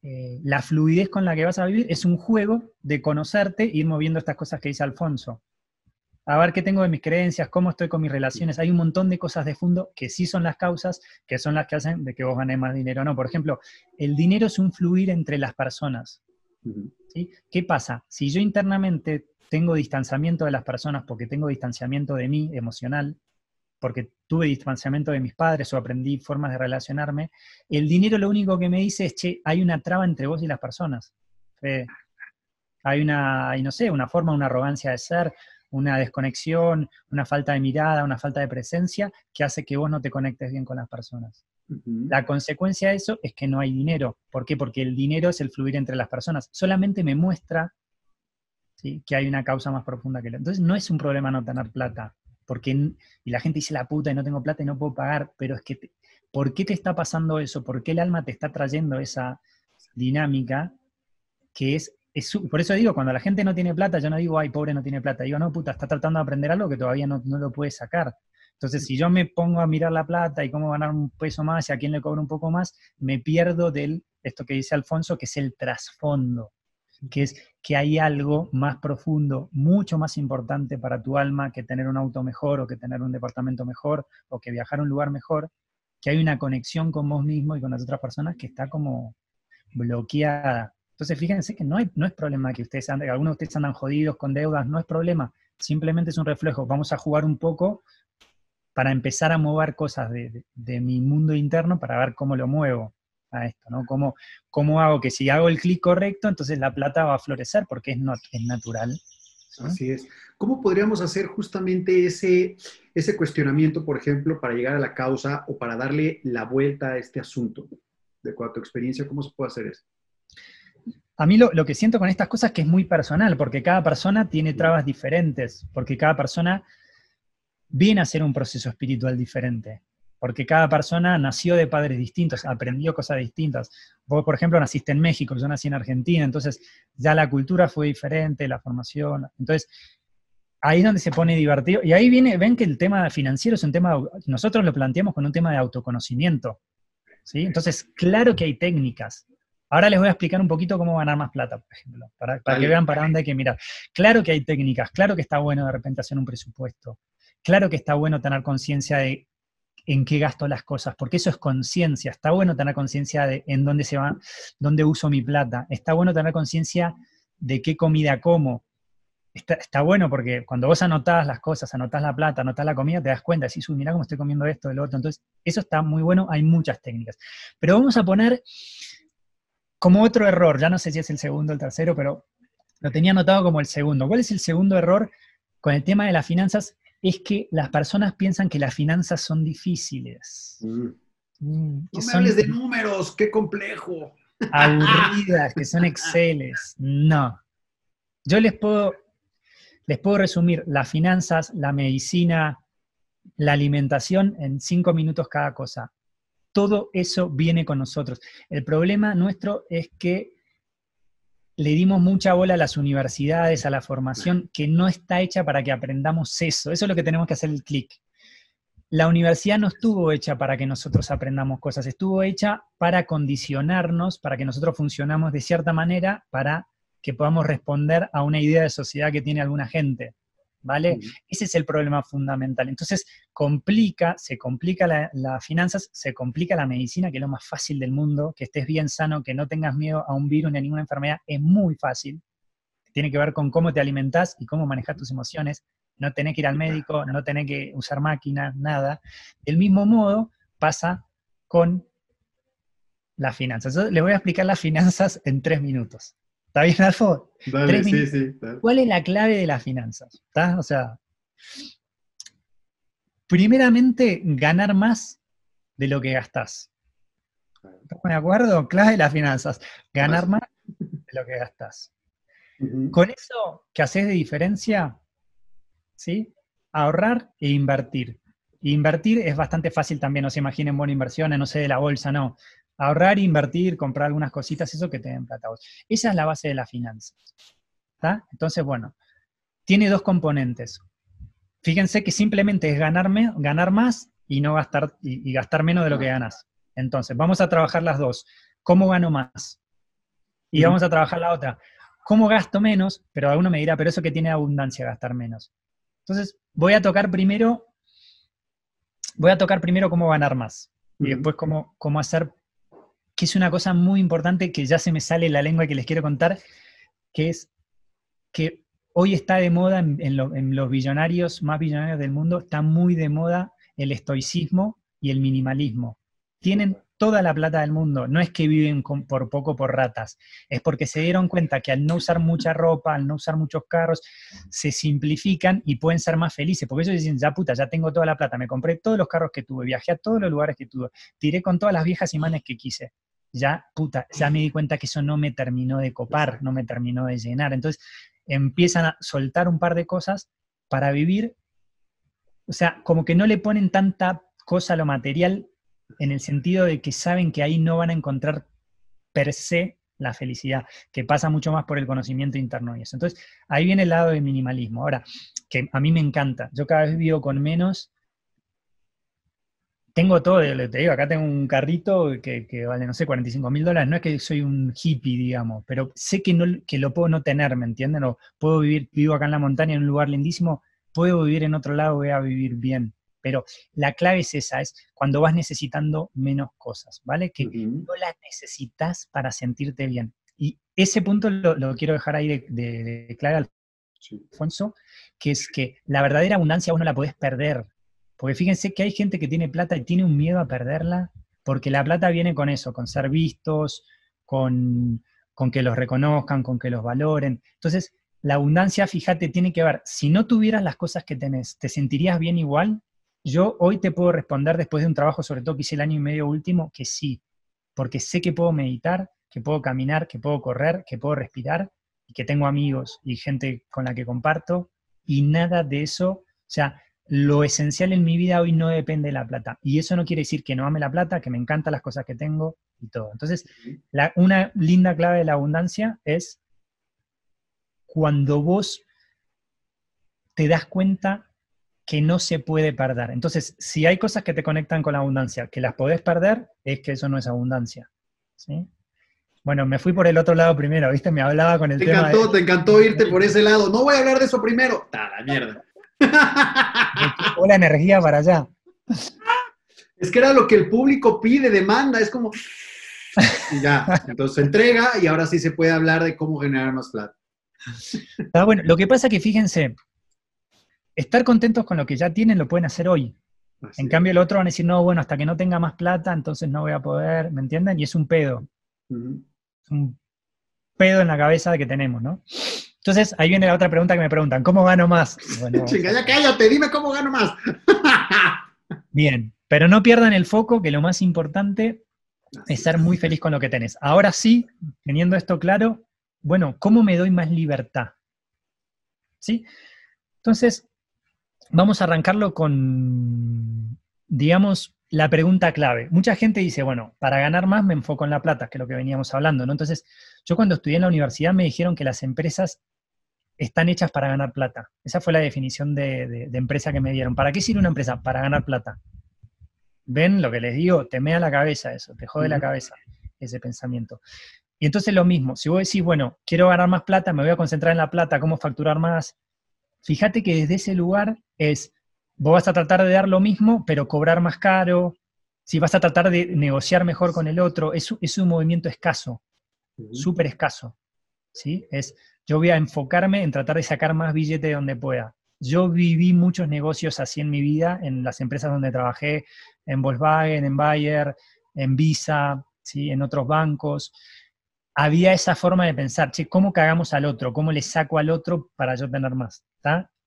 eh, la fluidez con la que vas a vivir, es un juego de conocerte e ir moviendo estas cosas que dice Alfonso. A ver qué tengo de mis creencias, cómo estoy con mis relaciones. Hay un montón de cosas de fondo que sí son las causas, que son las que hacen de que vos ganes más dinero o no. Por ejemplo, el dinero es un fluir entre las personas. ¿sí? ¿Qué pasa? Si yo internamente tengo distanciamiento de las personas porque tengo distanciamiento de mí emocional, porque tuve distanciamiento de mis padres o aprendí formas de relacionarme, el dinero lo único que me dice es, che, hay una traba entre vos y las personas. hay una, no sé, una forma, una arrogancia de ser, una desconexión, una falta de mirada, una falta de presencia que hace que vos no te conectes bien con las personas. La consecuencia de eso es que no hay dinero. ¿Por qué? Porque el dinero es el fluir entre las personas. Solamente me muestra que hay una causa más profunda que la. Entonces no es un problema no tener plata, porque, y la gente dice la puta y no tengo plata y no puedo pagar, pero es que, ¿por qué te está pasando eso? ¿Por qué el alma te está trayendo esa dinámica que es, por eso digo, cuando la gente no tiene plata, yo no digo, ay, pobre no tiene plata, digo, no, puta, está tratando de aprender algo que todavía no, no lo puede sacar. Entonces, si yo me pongo a mirar la plata y cómo ganar un peso más y a quién le cobro un poco más, me pierdo del, esto que dice Alfonso, que es el trasfondo que es que hay algo más profundo, mucho más importante para tu alma que tener un auto mejor o que tener un departamento mejor o que viajar a un lugar mejor, que hay una conexión con vos mismo y con las otras personas que está como bloqueada. Entonces fíjense que no, hay, no es problema que ustedes anden, algunos de ustedes andan jodidos con deudas, no es problema, simplemente es un reflejo. Vamos a jugar un poco para empezar a mover cosas de mi mundo interno para ver cómo lo muevo a esto, ¿no? ¿Cómo, ¿Cómo, hago que si hago el clic correcto, entonces la plata va a florecer porque es, natural? Así es. ¿Cómo podríamos hacer justamente ese, ese cuestionamiento, por ejemplo, para llegar a la causa o para darle la vuelta a este asunto? De cuál tu experiencia, ¿cómo se puede hacer eso? A mí lo, lo, que siento con estas cosas es que es muy personal, porque cada persona tiene trabas diferentes, porque cada persona viene a hacer un proceso espiritual diferente porque cada persona nació de padres distintos, aprendió cosas distintas. Vos, por ejemplo, naciste en México, yo nací en Argentina, entonces ya la cultura fue diferente, la formación. Entonces, ahí es donde se pone divertido. Y ahí viene, ven que el tema financiero es un tema, nosotros lo planteamos con un tema de autoconocimiento. ¿sí? Entonces, claro que hay técnicas. Ahora les voy a explicar un poquito cómo ganar más plata, por ejemplo, para, para que vean para dónde hay que mirar. Claro que hay técnicas, claro que está bueno de repente hacer un presupuesto, claro que está bueno tener conciencia de en qué gasto las cosas, porque eso es conciencia. Está bueno tener conciencia de en dónde se va, dónde uso mi plata. Está bueno tener conciencia de qué comida como. Está, bueno porque cuando vos anotás las cosas, anotás la plata, anotás la comida, te das cuenta, decís, uy, mira cómo estoy comiendo esto, lo otro. Entonces, eso está muy bueno, hay muchas técnicas. Pero vamos a poner como otro error, ya no sé si es el segundo o el tercero, pero lo tenía anotado como el segundo. ¿Cuál es el segundo error con el tema de las finanzas? es que las personas piensan que las finanzas son difíciles. Mm. Mm, no me hables de números, qué complejo. Aburridas, que son exceles. No. Yo les puedo, les puedo resumir las finanzas, la medicina, la alimentación en cinco minutos cada cosa. Todo eso viene con nosotros. El problema nuestro es que le dimos mucha bola a las universidades, a la formación, que no está hecha para que aprendamos eso. Eso es lo que tenemos que hacer el clic. La universidad no estuvo hecha para que nosotros aprendamos cosas, estuvo hecha para condicionarnos, para que nosotros funcionamos de cierta manera, para que podamos responder a una idea de sociedad que tiene alguna gente. ¿Vale? Ese es el problema fundamental. Entonces, complica, se complica las finanzas, se complica la medicina, que es lo más fácil del mundo, que estés bien sano, que no tengas miedo a un virus ni a ninguna enfermedad, es muy fácil. Tiene que ver con cómo te alimentas y cómo manejas tus emociones. No tenés que ir al médico, no tenés que usar máquinas, nada. Del mismo modo pasa con las finanzas. Yo les voy a explicar las finanzas en tres minutos. ¿Está bien, Alfo? sí, sí. ¿Cuál es la clave de las finanzas? O sea, primeramente, ganar más de lo que gastás. ¿Estás de acuerdo? Clave de las finanzas. Ganar más de lo que gastás. Con eso que haces de diferencia, ¿sí? Ahorrar e invertir. Invertir es bastante fácil también, no se imaginen buena inversión, no sé, de la bolsa, no ahorrar, invertir, comprar algunas cositas, eso que te den plata Esa es la base de las finanzas. Entonces, bueno, tiene dos componentes. Fíjense que simplemente es ganarme, ganar más y no gastar, y, gastar menos de lo que ganas. Entonces, vamos a trabajar las dos. ¿Cómo gano más? Y vamos a trabajar la otra. ¿Cómo gasto menos? Pero alguno me dirá, pero eso que tiene abundancia, gastar menos. Entonces, voy a tocar primero, voy a tocar primero cómo ganar más y después cómo, cómo hacer, que es una cosa muy importante que ya se me sale la lengua que les quiero contar, que es que hoy está de moda en, los billonarios más billonarios del mundo, está muy de moda el estoicismo y el minimalismo. Tienen toda la plata del mundo. No es que viven por poco por ratas, es porque se dieron cuenta que al no usar mucha ropa, al no usar muchos carros, se simplifican y pueden ser más felices. Porque ellos dicen, ya puta, ya tengo toda la plata, me compré todos los carros que tuve, viajé a todos los lugares que tuve, tiré con todas las viejas imanes que quise. Ya, puta, ya me di cuenta que eso no me terminó de copar, no me terminó de llenar. Entonces empiezan a soltar un par de cosas para vivir. O sea, como que no le ponen tanta cosa a lo material en el sentido de que saben que ahí no van a encontrar per se la felicidad, que pasa mucho más por el conocimiento interno y eso. Entonces, ahí viene el lado del minimalismo. Ahora, que a mí me encanta, yo cada vez vivo con menos, tengo todo, te digo, acá tengo un carrito que, vale, no sé, 45 mil dólares, no es que soy un hippie, digamos, pero sé que, no, que lo puedo no tener, ¿me entienden? O puedo vivir, vivo acá en la montaña en un lugar lindísimo, puedo vivir en otro lado, voy a vivir bien. Pero la clave es esa, es cuando vas necesitando menos cosas, ¿vale? Que no las necesitas para sentirte bien. Y ese punto lo, quiero dejar ahí de, de, clave, Alfonso, que es que la verdadera abundancia vos no la podés perder. Porque fíjense que hay gente que tiene plata y tiene un miedo a perderla, porque la plata viene con eso, con ser vistos, con, con que los reconozcan, con que los valoren. Entonces, la abundancia, fíjate, tiene que ver, si no tuvieras las cosas que tenés, ¿te sentirías bien igual? Yo hoy te puedo responder después de un trabajo, sobre todo que hice el año y medio último, que sí, porque sé que puedo meditar, que puedo caminar, que puedo correr, que puedo respirar, y que tengo amigos y gente con la que comparto, y nada de eso, o sea, lo esencial en mi vida hoy no depende de la plata. Y eso no quiere decir que no ame la plata, que me encantan las cosas que tengo y todo. Entonces, una linda clave de la abundancia es cuando vos te das cuenta que no se puede perder. Entonces, si hay cosas que te conectan con la abundancia, que las podés perder, es que eso no es abundancia. ¿sí? Bueno, me fui por el otro lado primero, ¿viste? Me hablaba con el te tema. Encantó, Te encantó irte por ese lado. No voy a hablar de eso primero. ¡Ta la mierda! la energía para allá. Es que era lo que el público pide, demanda, es como. Y ya, entonces se entrega y ahora sí se puede hablar de cómo generar más plata. Ah, bueno, lo que pasa que fíjense, estar contentos con lo que ya tienen lo pueden hacer hoy. en cambio, el otro van a decir, no, bueno, hasta que no tenga más plata, entonces no voy a poder, ¿me entienden? Y es un pedo. Un pedo en la cabeza que tenemos, ¿no? Entonces, ahí viene la otra pregunta que me preguntan, ¿cómo gano más? Bueno, Chinga, ya cállate, dime cómo gano más. Bien, pero no pierdan el foco, que lo más importante es ser muy feliz con lo que tenés. Ahora sí, teniendo esto claro, bueno, ¿cómo me doy más libertad? ¿Sí? Entonces, vamos a arrancarlo con, digamos, la pregunta clave. Mucha gente dice, bueno, para ganar más me enfoco en la plata, que es lo que veníamos hablando, ¿no? Entonces, yo cuando estudié en la universidad me dijeron que las empresas están hechas para ganar plata. Esa fue la definición de, empresa que me dieron. ¿Para qué sirve una empresa? Para ganar plata. ¿Ven lo que les digo? Te mea la cabeza eso, te jode la cabeza ese pensamiento. Y entonces lo mismo, si vos decís, bueno, quiero ganar más plata, me voy a concentrar en la plata, cómo facturar más, fíjate que desde ese lugar es, vos vas a tratar de dar lo mismo, pero cobrar más caro, si vas a tratar de negociar mejor con el otro, es, es un movimiento escaso, súper escaso. Es, yo voy a enfocarme en tratar de sacar más billete de donde pueda. Yo viví muchos negocios así en mi vida, en las empresas donde trabajé, en Volkswagen, en Bayer, en Visa, ¿sí? en otros bancos. Había esa forma de pensar, che, ¿cómo cagamos al otro? ¿Cómo le saco al otro para yo tener más?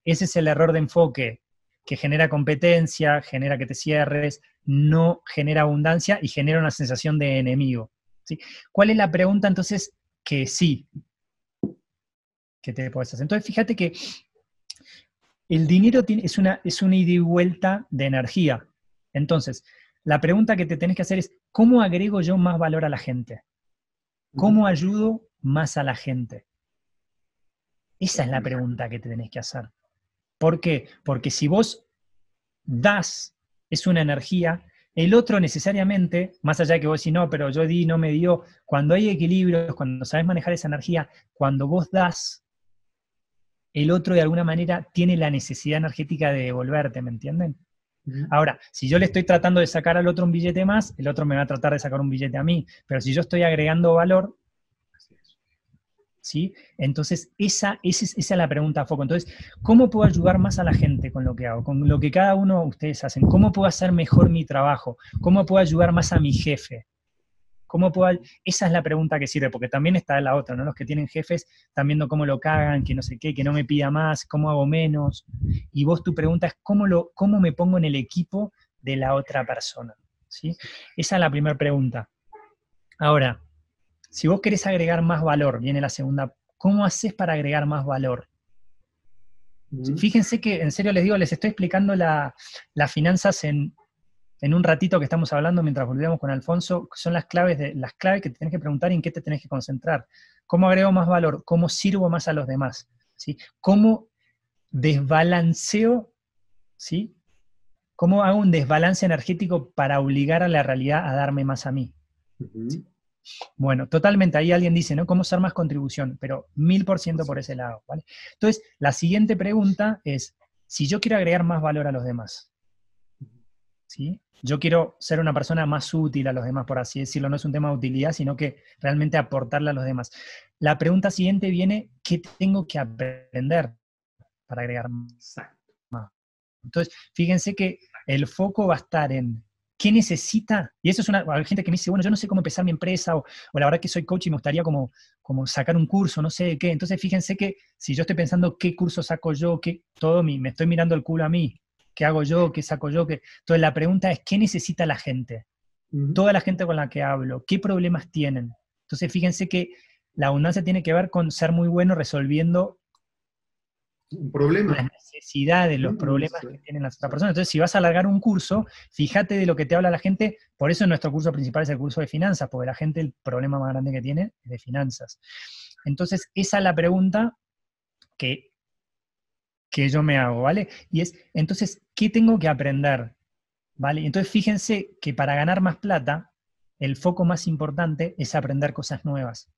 Ese es el error de enfoque que genera competencia, genera que te cierres, no genera abundancia y genera una sensación de enemigo. ¿sí? ¿Cuál es la pregunta entonces que sí, que te puedes hacer? Entonces fíjate que el dinero es, una, es una ida y vuelta de energía. Entonces, la pregunta que te tenés que hacer es, ¿cómo agrego yo más valor a la gente? ¿Cómo ayudo más a la gente? Esa es la pregunta que te tenés que hacer. ¿Por qué? Porque si vos das, es una energía, el otro necesariamente, más allá de que vos decís, no, pero yo di, no me dio, cuando hay equilibrio, cuando sabes manejar esa energía, cuando vos das, el otro de alguna manera tiene la necesidad energética de devolverte, ¿me entienden? Ahora, si yo le estoy tratando de sacar al otro un billete más, el otro me va a tratar de sacar un billete a mí. Pero si yo estoy agregando valor, ¿sí? Entonces, esa, esa, es la pregunta a foco. Entonces, ¿cómo puedo ayudar más a la gente con lo que hago? Con lo que cada uno de ustedes hacen. ¿Cómo puedo hacer mejor mi trabajo? ¿Cómo puedo ayudar más a mi jefe? ¿Cómo puedo? Esa es la pregunta que sirve, porque también está la otra, ¿no? Los que tienen jefes están viendo cómo lo cagan, que no sé qué, que no me pida más, cómo hago menos. Y vos tu pregunta es cómo, lo, cómo me pongo en el equipo de la otra persona. ¿sí? Esa es la primera pregunta. Ahora, si vos querés agregar más valor, viene la segunda, ¿cómo haces para agregar más valor? Mm. Fíjense que, en serio les digo, les estoy explicando las finanzas en, un ratito que estamos hablando mientras volvíamos con Alfonso, son las claves, de, las claves que te tenés que preguntar y en qué te tenés que concentrar. ¿Cómo agrego más valor? ¿Cómo sirvo más a los demás? ¿Sí? ¿Cómo desbalanceo? ¿Sí? ¿Cómo hago un desbalance energético para obligar a la realidad a darme más a mí? Bueno, totalmente, ahí alguien dice, ¿no? ¿Cómo usar más contribución? Pero mil por ciento por ese lado, ¿vale? Entonces, la siguiente pregunta es, si yo quiero agregar más valor a los demás, ¿sí? Yo quiero ser una persona más útil a los demás, por así decirlo, no es un tema de utilidad, sino que realmente aportarle a los demás. La pregunta siguiente viene, ¿qué tengo que aprender para agregar más? Entonces, fíjense que el foco va a estar en qué necesita, y eso es una, hay gente que me dice, bueno, yo no sé cómo empezar mi empresa, o, la verdad que soy coach y me gustaría como, como sacar un curso, no sé qué. Entonces fíjense que si yo estoy pensando qué curso saco yo, qué, todo mi, me estoy mirando el culo a mí, qué hago yo, qué saco yo, qué. Entonces la pregunta es, ¿qué necesita la gente? Toda la gente con la que hablo, ¿qué problemas tienen? Entonces fíjense que la abundancia tiene que ver con ser muy bueno resolviendo un problema. Las necesidades, los problemas que tienen las otras personas. Entonces, si vas a alargar un curso, fíjate de lo que te habla la gente. Por eso nuestro curso principal es el curso de finanzas, porque la gente el problema más grande que tiene es de finanzas. Entonces, esa es la pregunta que, que yo me hago, ¿vale? Y es, entonces, ¿qué tengo que aprender? ¿Vale? Entonces, fíjense que para ganar más plata, el foco más importante es aprender cosas nuevas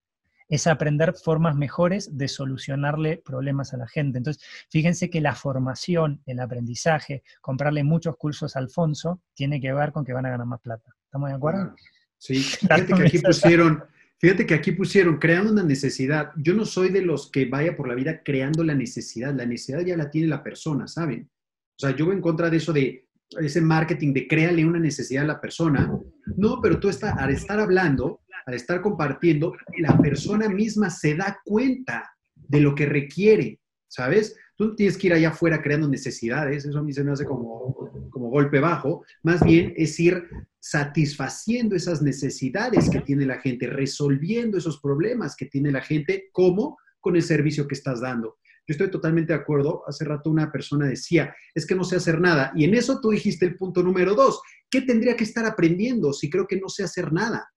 es aprender formas mejores de solucionarle problemas a la gente. Entonces, fíjense que la formación, el aprendizaje, comprarle muchos cursos a Alfonso, tiene que ver con que van a ganar más plata. ¿Estamos de acuerdo? Sí, fíjate que aquí pusieron, fíjate que aquí pusieron, creando una necesidad. Yo no soy de los que vaya por la vida creando la necesidad, la necesidad ya la tiene la persona, ¿saben? O sea, yo voy en contra de eso de ese marketing de créale una necesidad a la persona. No, pero tú está, al estar hablando, al estar compartiendo, la persona misma se da cuenta de lo que requiere, ¿sabes? Tú tienes que ir allá afuera creando necesidades, eso a mí se me hace como, como golpe bajo, más bien es ir satisfaciendo esas necesidades que tiene la gente, resolviendo esos problemas que tiene la gente, como con el servicio que estás dando. Yo estoy totalmente de acuerdo. Hace rato una persona decía, es que no sé hacer nada. Y en eso tú dijiste el punto número dos. ¿Qué tendría que estar aprendiendo si creo que no sé hacer nada?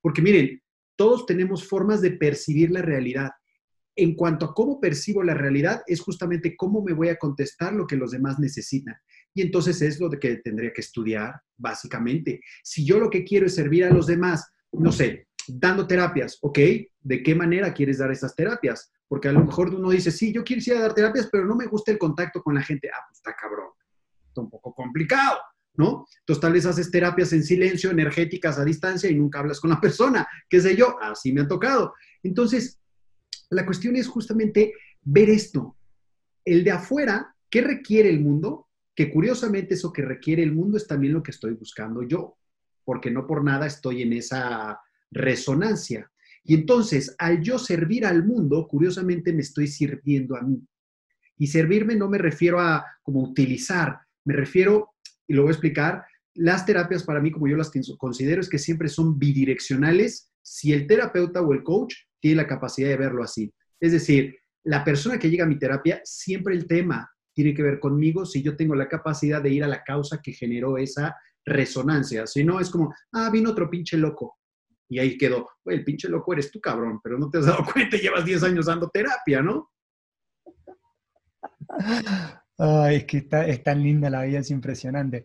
Porque miren, todos tenemos formas de percibir la realidad. En cuanto a cómo percibo la realidad, es justamente cómo me voy a contestar lo que los demás necesitan. Y entonces es lo que tendría que estudiar, básicamente. Si yo lo que quiero es servir a los demás, no sé, dando terapias, ¿ok? ¿De qué manera quieres dar esas terapias? Porque a lo mejor uno dice, sí, yo quiero ir a dar terapias, pero no me gusta el contacto con la gente. Ah, pues está cabrón. Está un poco complicado. ¿no? Entonces tal vez haces terapias en silencio, energéticas a distancia y nunca hablas con la persona, qué sé yo, así me ha tocado. Entonces, la cuestión es justamente ver esto. El de afuera, ¿qué requiere el mundo? Que curiosamente eso que requiere el mundo es también lo que estoy buscando yo, porque no por nada estoy en esa resonancia. Y entonces, al yo servir al mundo, curiosamente me estoy sirviendo a mí. Y servirme no me refiero a como utilizar, me refiero y lo voy a explicar. Las terapias para mí, como yo las considero, es que siempre son bidireccionales si el terapeuta o el coach tiene la capacidad de verlo así. Es decir, la persona que llega a mi terapia, siempre el tema tiene que ver conmigo si yo tengo la capacidad de ir a la causa que generó esa resonancia. Si no, es como, ah, vino otro pinche loco. Y ahí quedó, el pinche loco eres tú, cabrón, pero no te has dado cuenta, llevas 10 años dando terapia, ¿no? Ay, es que está, es tan linda la vida, es impresionante.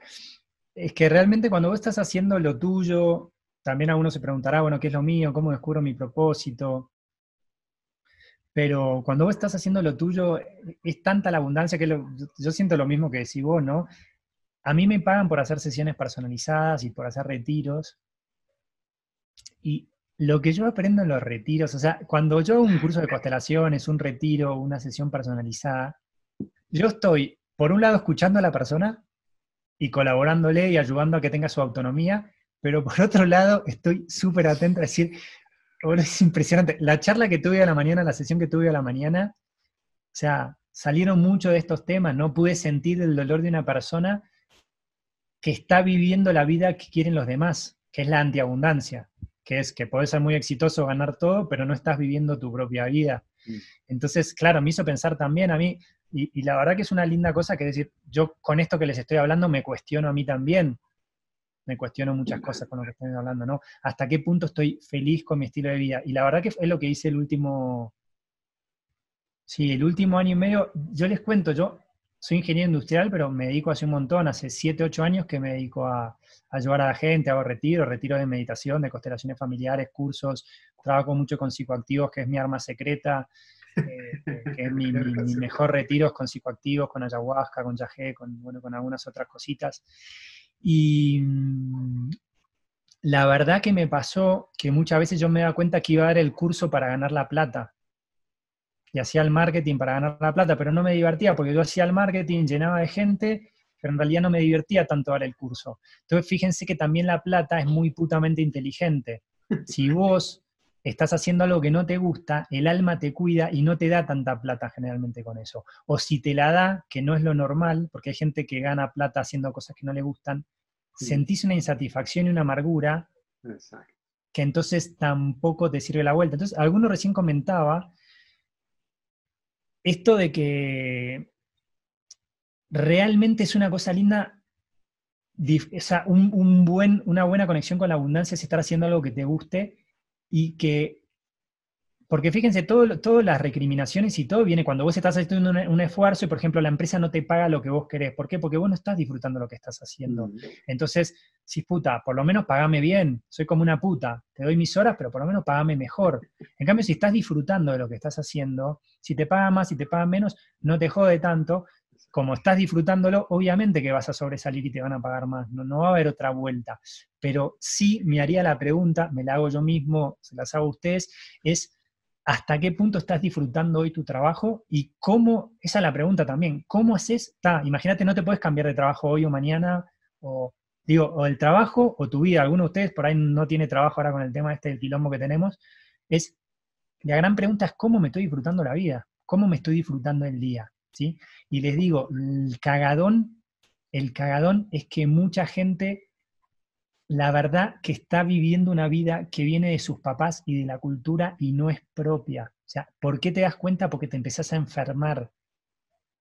Es que realmente cuando vos estás haciendo lo tuyo, también a se preguntará, bueno, ¿qué es lo mío? ¿Cómo descubro mi propósito? pero cuando vos estás haciendo lo tuyo, es tanta la abundancia que yo siento lo mismo que decís vos, ¿no? A mí me pagan por hacer sesiones personalizadas y por hacer retiros. Y lo que yo aprendo en los retiros, o sea, cuando yo hago un curso de constelaciones, un retiro, una sesión personalizada, yo estoy, por un lado, escuchando a la persona y colaborándole y ayudando a que tenga su autonomía, pero por otro lado, estoy súper atento a decir, es impresionante. La charla que tuve a la mañana, la sesión que tuve a la mañana, o sea, salieron mucho de estos temas, no pude sentir el dolor de una persona que está viviendo la vida que quieren los demás, que es la antiabundancia, que es que puedes ser muy exitoso, ganar todo, pero no estás viviendo tu propia vida. Mm. Entonces, claro, me hizo pensar también a mí, y, y, la verdad que es una linda cosa que decir, yo con esto que les estoy hablando me cuestiono a mí también, me cuestiono muchas cosas con lo que estoy hablando, ¿no? ¿Hasta qué punto estoy feliz con mi estilo de vida? Y la verdad que es lo que hice el último, sí, el último año y medio, yo les cuento, yo soy ingeniero industrial, pero me dedico hace un montón, hace 7, 8 años que me dedico a, ayudar a la gente, hago retiros, retiros de meditación, de constelaciones familiares, cursos, trabajo mucho con psicoactivos, que es mi arma secreta, eh, que es mi, mejor retiro con psicoactivos, con ayahuasca, con yagé, con, bueno, con algunas otras cositas. Y mm, la verdad que me pasó que muchas veces yo me daba cuenta que iba a dar el curso para ganar la plata. Y hacía el marketing para ganar la plata, pero no me divertía porque yo hacía el marketing, llenaba de gente, pero en realidad no me divertía tanto dar el curso. Entonces fíjense que también la plata es muy putamente inteligente. Si vos estás haciendo algo que no te gusta, el alma te cuida y no te da tanta plata generalmente con eso. O si te la da, que no es lo normal, porque hay gente que gana plata haciendo cosas que no le gustan, sentís una insatisfacción y una amargura que entonces tampoco te sirve la vuelta. Entonces, alguno recién comentaba esto de que realmente es una cosa linda, o sea, un buen, una buena conexión con la abundancia es estar haciendo algo que te guste y que, porque fíjense, todo, todas las recriminaciones y todo viene cuando vos estás haciendo un, esfuerzo y, por ejemplo, la empresa no te paga lo que vos querés. ¿Por qué? Porque vos no estás disfrutando lo que estás haciendo. Mm. Entonces, si puta, por lo menos pagame bien, soy como una puta, te doy mis horas, pero por lo menos pagame mejor. En cambio, si estás disfrutando de lo que estás haciendo, si te pagan más, si te pagan menos, no te jode tanto, como estás disfrutándolo, obviamente que vas a sobresalir y te van a pagar más, no, va a haber otra vuelta. Pero sí me haría la pregunta, me la hago yo mismo, se las hago a ustedes, es hasta qué punto estás disfrutando hoy tu trabajo y cómo, esa es la pregunta también, ¿cómo haces? imagínate, no te puedes cambiar de trabajo hoy o mañana, o digo, o el trabajo o tu vida, alguno de ustedes por ahí no tiene trabajo ahora con el tema este del quilombo que tenemos, es, la gran pregunta es cómo me estoy disfrutando la vida, cómo me estoy disfrutando el día. Y les digo, el cagadón, el cagadón es que mucha gente, la verdad, que está viviendo una vida que viene de sus papás y de la cultura y no es propia. O sea, ¿por qué te das cuenta? Porque te empezás a enfermar.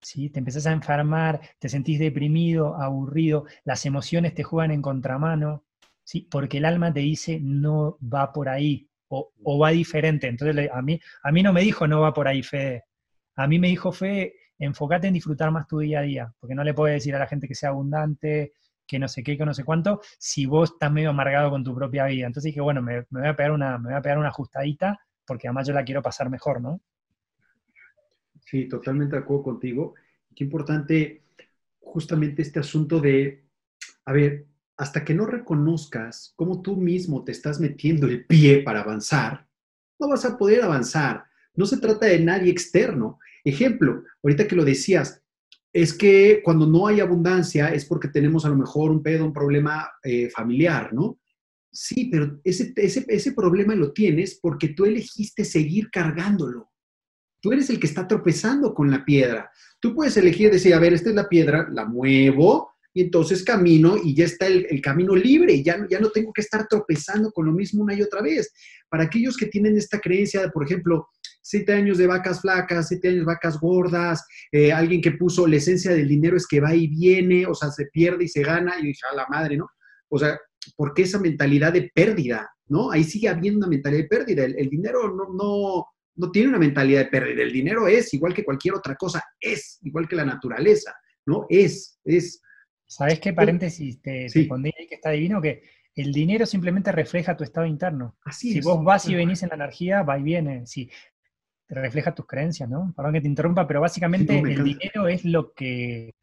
¿Sí? Te empezás a enfermar, te sentís deprimido, aburrido, las emociones te juegan en contramano, ¿sí? porque el alma te dice no va por ahí o, o va diferente. Entonces a mí, a mí no me dijo no va por ahí, Fede. A mí me dijo Fede, enfócate en disfrutar más tu día a día, porque no le puedes decir a la gente que sea abundante, que no sé qué, que no sé cuánto, si vos estás medio amargado con tu propia vida. Entonces dije, bueno, me, voy, a pegar una, me voy a pegar una ajustadita, porque además yo la quiero pasar mejor, ¿no? Sí, totalmente de acuerdo contigo. Qué importante justamente este asunto de, a ver, hasta que no reconozcas cómo tú mismo te estás metiendo el pie para avanzar, no vas a poder avanzar. No se trata de nadie externo. Ejemplo, ahorita que lo decías, es que cuando no hay abundancia es porque tenemos a lo mejor un pedo, un problema eh, familiar, ¿no? Sí, pero ese, ese, ese problema lo tienes porque tú elegiste seguir cargándolo. Tú eres el que está tropezando con la piedra. Tú puedes elegir decir, a ver, esta es la piedra, la muevo, y entonces camino y ya está el, camino libre ya, ya no tengo que estar tropezando con lo mismo una y otra vez. Para aquellos que tienen esta creencia, por ejemplo, siete años de vacas flacas, siete años de vacas gordas, eh, alguien que puso la esencia del dinero es que va y viene, o sea, se pierde y se gana, y dice, a la madre, ¿no? O sea, ¿por qué esa mentalidad de pérdida, ¿no? Ahí sigue habiendo una mentalidad de pérdida. El, dinero no, no, no tiene una mentalidad de pérdida. El dinero es igual que cualquier otra cosa, es igual que la naturaleza, ¿no? Es, es ¿Sabes qué paréntesis te, te pondría ahí que está divino? Que el dinero simplemente refleja tu estado interno. Así si vos vas y venís en la energía, va y viene. Si, refleja tus creencias, ¿no? Perdón que te interrumpa, pero básicamente el dinero es lo que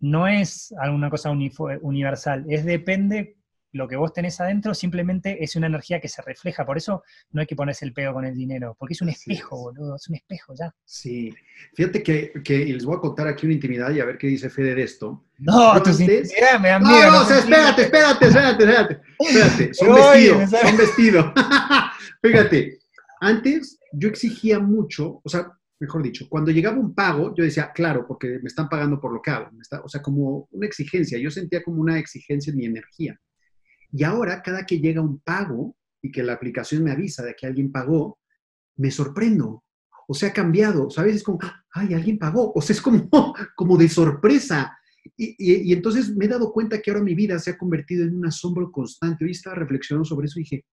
no es alguna cosa universal, es depende lo que vos tenés adentro, simplemente es una energía que se refleja, por eso no hay que ponerse el pedo con el dinero, porque es un espejo, boludo, es un espejo ya. Sí, fíjate que, que les voy a contar aquí una intimidad y a ver qué dice Fede de esto. No, me dan miedo. No, no, espérate, espérate, espérate, espérate, espérate, son vestidos, son vestidos. fíjate, antes yo exigía mucho, o sea, mejor dicho, cuando llegaba un pago, yo decía, claro, porque me están pagando por lo que hago. o sea, como una exigencia. Yo sentía como una exigencia en mi energía. Y ahora, cada que llega un pago y que la aplicación me avisa de que alguien pagó, me sorprendo. O sea, ha cambiado. ¿Sabes? Es como, ay, alguien pagó. O sea, es como, como de sorpresa. Y, y, entonces me he dado cuenta que ahora mi vida se ha convertido en un asombro constante. Hoy estaba reflexionando sobre eso y dije,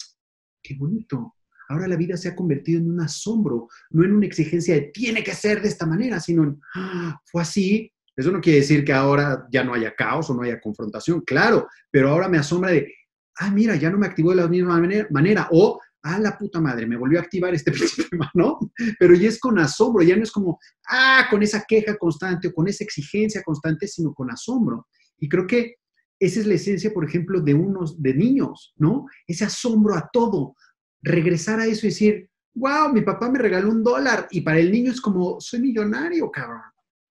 qué bonito. Ahora la vida se ha convertido en un asombro, no en una exigencia de tiene que ser de esta manera, sino en ah, fue así. Eso no quiere decir que ahora ya no haya caos o no haya confrontación, claro, pero ahora me asombra de, ah, mira, ya no me activó de la misma manera, o, ah, la puta madre, me volvió a activar este sistema, ¿no? Pero ya es con asombro, ya no es como, ah, con esa queja constante o con esa exigencia constante, sino con asombro. Y creo que esa es la esencia, por ejemplo, de unos, de niños, ¿no? Ese asombro a todo, regresar a eso y decir, wow, mi papá me regaló un dólar y para el niño es como, soy millonario, cabrón,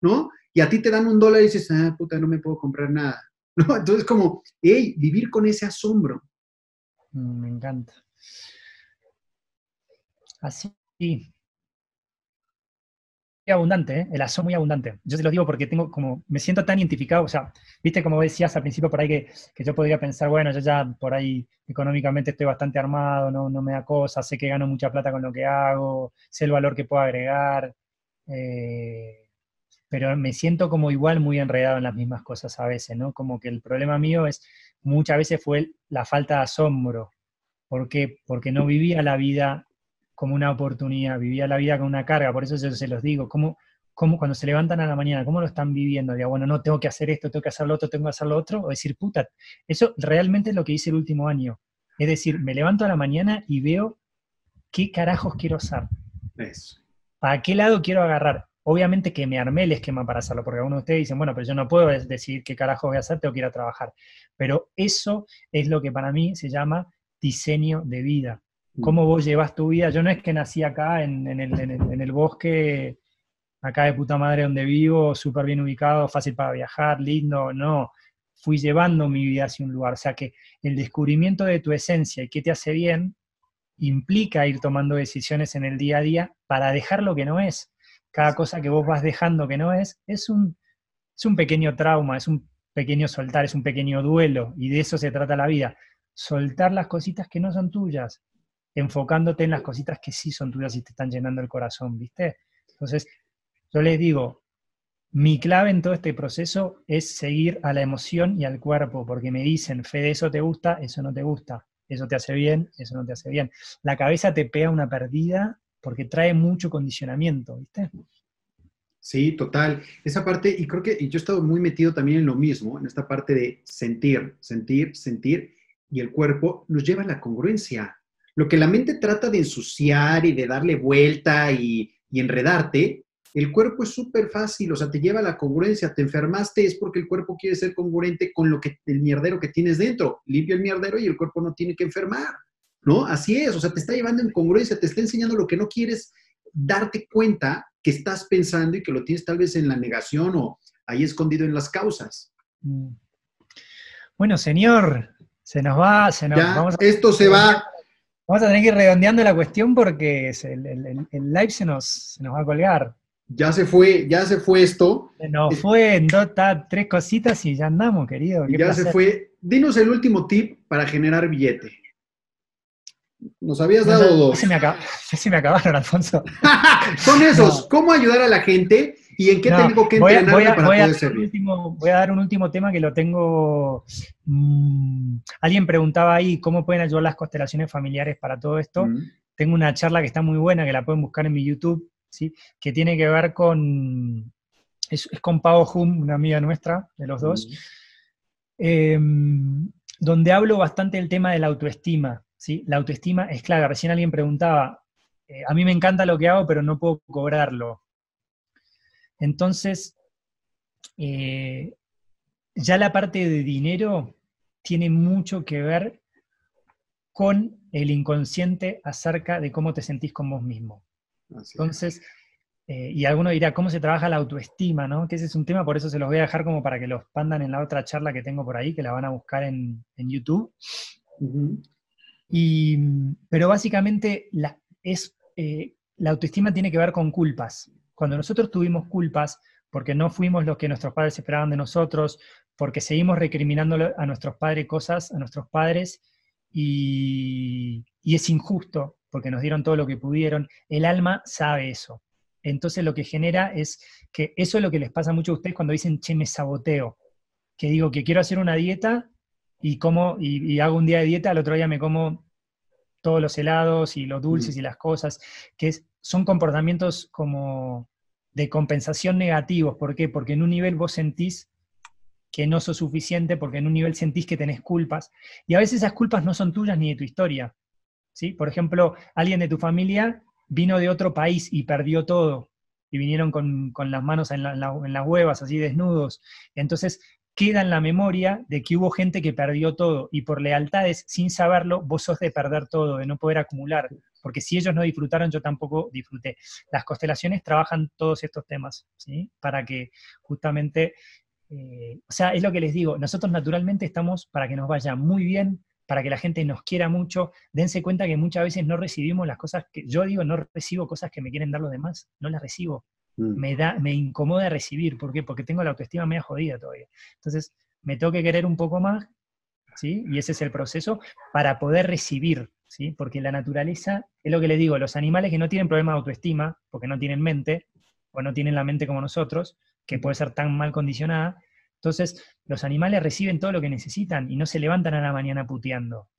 ¿no? Y a ti te dan un dólar y dices, ah, puta, no me puedo comprar nada, ¿no? Entonces como, hey, vivir con ese asombro. Mm, me encanta. Así, abundante, ¿eh? el aso muy abundante. Yo te lo digo porque tengo como, me siento tan identificado, o sea, viste como decías al principio por ahí que, que, yo podría pensar, bueno, yo ya por ahí económicamente estoy bastante armado, no, no me da cosa, sé que gano mucha plata con lo que hago, sé el valor que puedo agregar, eh, pero me siento como igual muy enredado en las mismas cosas a veces, ¿no? Como que el problema mío es, muchas veces fue la falta de asombro. ¿Por qué? Porque no vivía la vida como una oportunidad, vivía la vida con una carga, por eso yo se los digo, ¿cómo, cómo cuando se levantan a la mañana, cómo lo están viviendo? Digo, bueno, no, tengo que hacer esto, tengo que hacer lo otro, tengo que hacer lo otro, o decir, puta, eso realmente es lo que hice el último año. Es decir, me levanto a la mañana y veo qué carajos quiero hacer. Eso. ¿Para qué lado quiero agarrar? Obviamente que me armé el esquema para hacerlo, porque algunos de ustedes dicen, bueno, pero yo no puedo decidir qué carajo voy a hacer, tengo que ir a trabajar. Pero eso es lo que para mí se llama diseño de vida cómo vos llevas tu vida. Yo no es que nací acá en, el, bosque, acá de puta madre donde vivo, súper bien ubicado, fácil para viajar, lindo, no. Fui llevando mi vida hacia un lugar. O sea que el descubrimiento de tu esencia y qué te hace bien implica ir tomando decisiones en el día a día para dejar lo que no es. Cada cosa que vos vas dejando que no es, es un, es un pequeño trauma, es un pequeño soltar, es un pequeño duelo, y de eso se trata la vida. Soltar las cositas que no son tuyas, enfocándote en las cositas que sí son tuyas y te están llenando el corazón, ¿viste? Entonces, yo les digo, mi clave en todo este proceso es seguir a la emoción y al cuerpo, porque me dicen, Fede, eso te gusta, eso no te gusta, eso te hace bien, eso no te hace bien. La cabeza te pega una perdida porque trae mucho condicionamiento, ¿viste? Sí, total. Esa parte, y creo que y yo he estado muy metido también en lo mismo, en esta parte de sentir, sentir, sentir, y el cuerpo nos lleva a la congruencia. Lo que la mente trata de ensuciar y de darle vuelta y, enredarte, el cuerpo es súper fácil, o sea, te lleva a la congruencia, te enfermaste es porque el cuerpo quiere ser congruente con lo que el mierdero que tienes dentro. Limpia el mierdero y el cuerpo no tiene que enfermar, ¿no? Así es, o sea, te está llevando en congruencia, te está enseñando lo que no quieres darte cuenta que estás pensando y que lo tienes tal vez en la negación o ahí escondido en las causas. Mm. Bueno, señor, se nos va, se nos vamos Esto se va Vamos a tener que ir redondeando la cuestión porque el, live se nos, se nos va a colgar. Ya se fue, ya se fue esto. Se nos fue en dos, tres cositas y ya andamos, querido. ya se fue. Dinos el último tip para generar billete. Nos habías dado dos. Se me, se me acabaron, Alfonso. Son esos. ¿Cómo ayudar a la gente y en qué tengo que entrenarme para poder servir? voy a dar un último tema que lo tengo. Mm, alguien preguntaba ahí cómo pueden ayudar las constelaciones familiares para todo esto. Mm. Tengo una charla que está muy buena, que la pueden buscar en mi YouTube, ¿sí? que tiene que ver con. Es, con Pau Hum, una amiga nuestra, de los dos. Mm. Em, donde hablo bastante del tema de la autoestima. ¿sí? La autoestima es clave. Recién alguien preguntaba, eh, a mí me encanta lo que hago, pero no puedo cobrarlo. Entonces, eh, ya la parte de dinero tiene mucho que ver con el inconsciente acerca de cómo te sentís con vos mismo. Entonces, eh, y alguno dirá, ¿cómo se trabaja la autoestima? ¿no? Que ese es un tema, por eso se los voy a dejar como para que los pandan en la otra charla que tengo por ahí, que la van a buscar en, YouTube. y, pero básicamente la, es, eh, la autoestima tiene que ver con culpas. Cuando nosotros tuvimos culpas, porque no fuimos los que nuestros padres esperaban de nosotros, porque seguimos recriminando a nuestros padres cosas, a nuestros padres, y, y es injusto, porque nos dieron todo lo que pudieron, el alma sabe eso. Entonces lo que genera es que eso es lo que les pasa mucho a ustedes cuando dicen, che, me saboteo. Que digo que quiero hacer una dieta y, como, y, hago un día de dieta, al otro día me como todos los helados y los dulces mm. y las cosas, que son comportamientos como de compensación negativos. ¿Por qué? Porque en un nivel vos sentís que no sos suficiente, porque en un nivel sentís que tenés culpas. Y a veces esas culpas no son tuyas ni de tu historia. ¿sí? Por ejemplo, alguien de tu familia vino de otro país y perdió todo, y vinieron con, las manos en, las huevas, así desnudos. Entonces queda en la memoria de que hubo gente que perdió todo, y por lealtades, sin saberlo, vos sos de perder todo, de no poder acumular, porque si ellos no disfrutaron, yo tampoco disfruté. Las constelaciones trabajan todos estos temas, ¿sí? Para que justamente, eh, o sea, es lo que les digo, nosotros naturalmente estamos para que nos vaya muy bien, para que la gente nos quiera mucho, dense cuenta que muchas veces no recibimos las cosas que yo digo, no recibo cosas que me quieren dar los demás, no las recibo. Mm. Me, da, me incomoda recibir, ¿por qué? Porque tengo la autoestima media jodida todavía. Entonces, me tengo que querer un poco más, ¿sí? Y ese es el proceso para poder recibir, ¿sí? Porque la naturaleza, es lo que le digo, los animales que no tienen problema de autoestima, porque no tienen mente, o no tienen la mente como nosotros, que puede ser tan mal condicionada, entonces, los animales reciben todo lo que necesitan y no se levantan a la mañana puteando,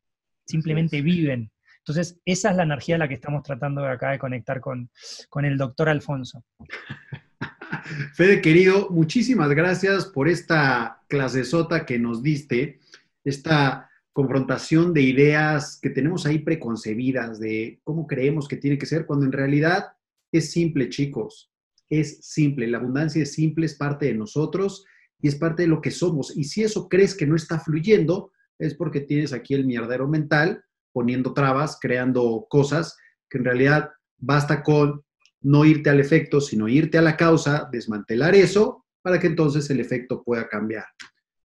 simplemente viven. Entonces, esa es la energía a la que estamos tratando acá de conectar con, con el doctor Alfonso. Fede, querido, muchísimas gracias por esta clasesota que nos diste, esta confrontación de ideas que tenemos ahí preconcebidas de cómo creemos que tiene que ser, cuando en realidad es simple, chicos, es simple, la abundancia es simple, es parte de nosotros y es parte de lo que somos. Y si eso crees que no está fluyendo, es porque tienes aquí el mierdero mental poniendo trabas, creando cosas que en realidad basta con no irte al efecto, sino irte a la causa, desmantelar eso para que entonces el efecto pueda cambiar.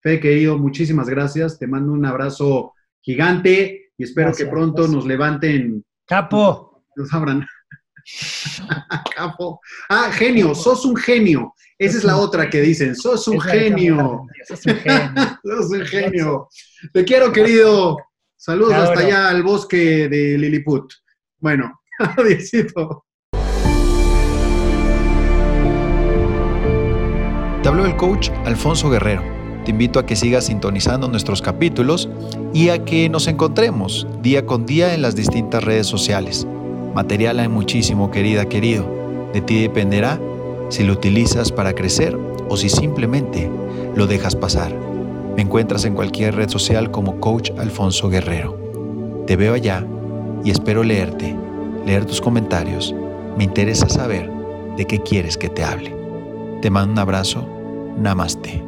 Fede, querido, muchísimas gracias. Te mando un abrazo gigante y espero que pronto nos levanten. Capo. Nos abran. Capo. Ah, genio, sos un genio. Esa es la otra que dicen, sos un genio. Sos un genio. sos un genio. Te quiero, querido. Saludos hasta allá al bosque de Lilliput. Bueno, adiósito. Te habló el coach Alfonso Guerrero. Te invito a que sigas sintonizando nuestros capítulos y a que nos encontremos día con día en las distintas redes sociales. Material hay muchísimo, querida, querido. De ti dependerá si lo utilizas para crecer o si simplemente lo dejas pasar. Me encuentras en cualquier red social como Coach Alfonso Guerrero. Te veo allá y espero leerte, leer tus comentarios. Me interesa saber de qué quieres que te hable. Te mando un abrazo. Namaste.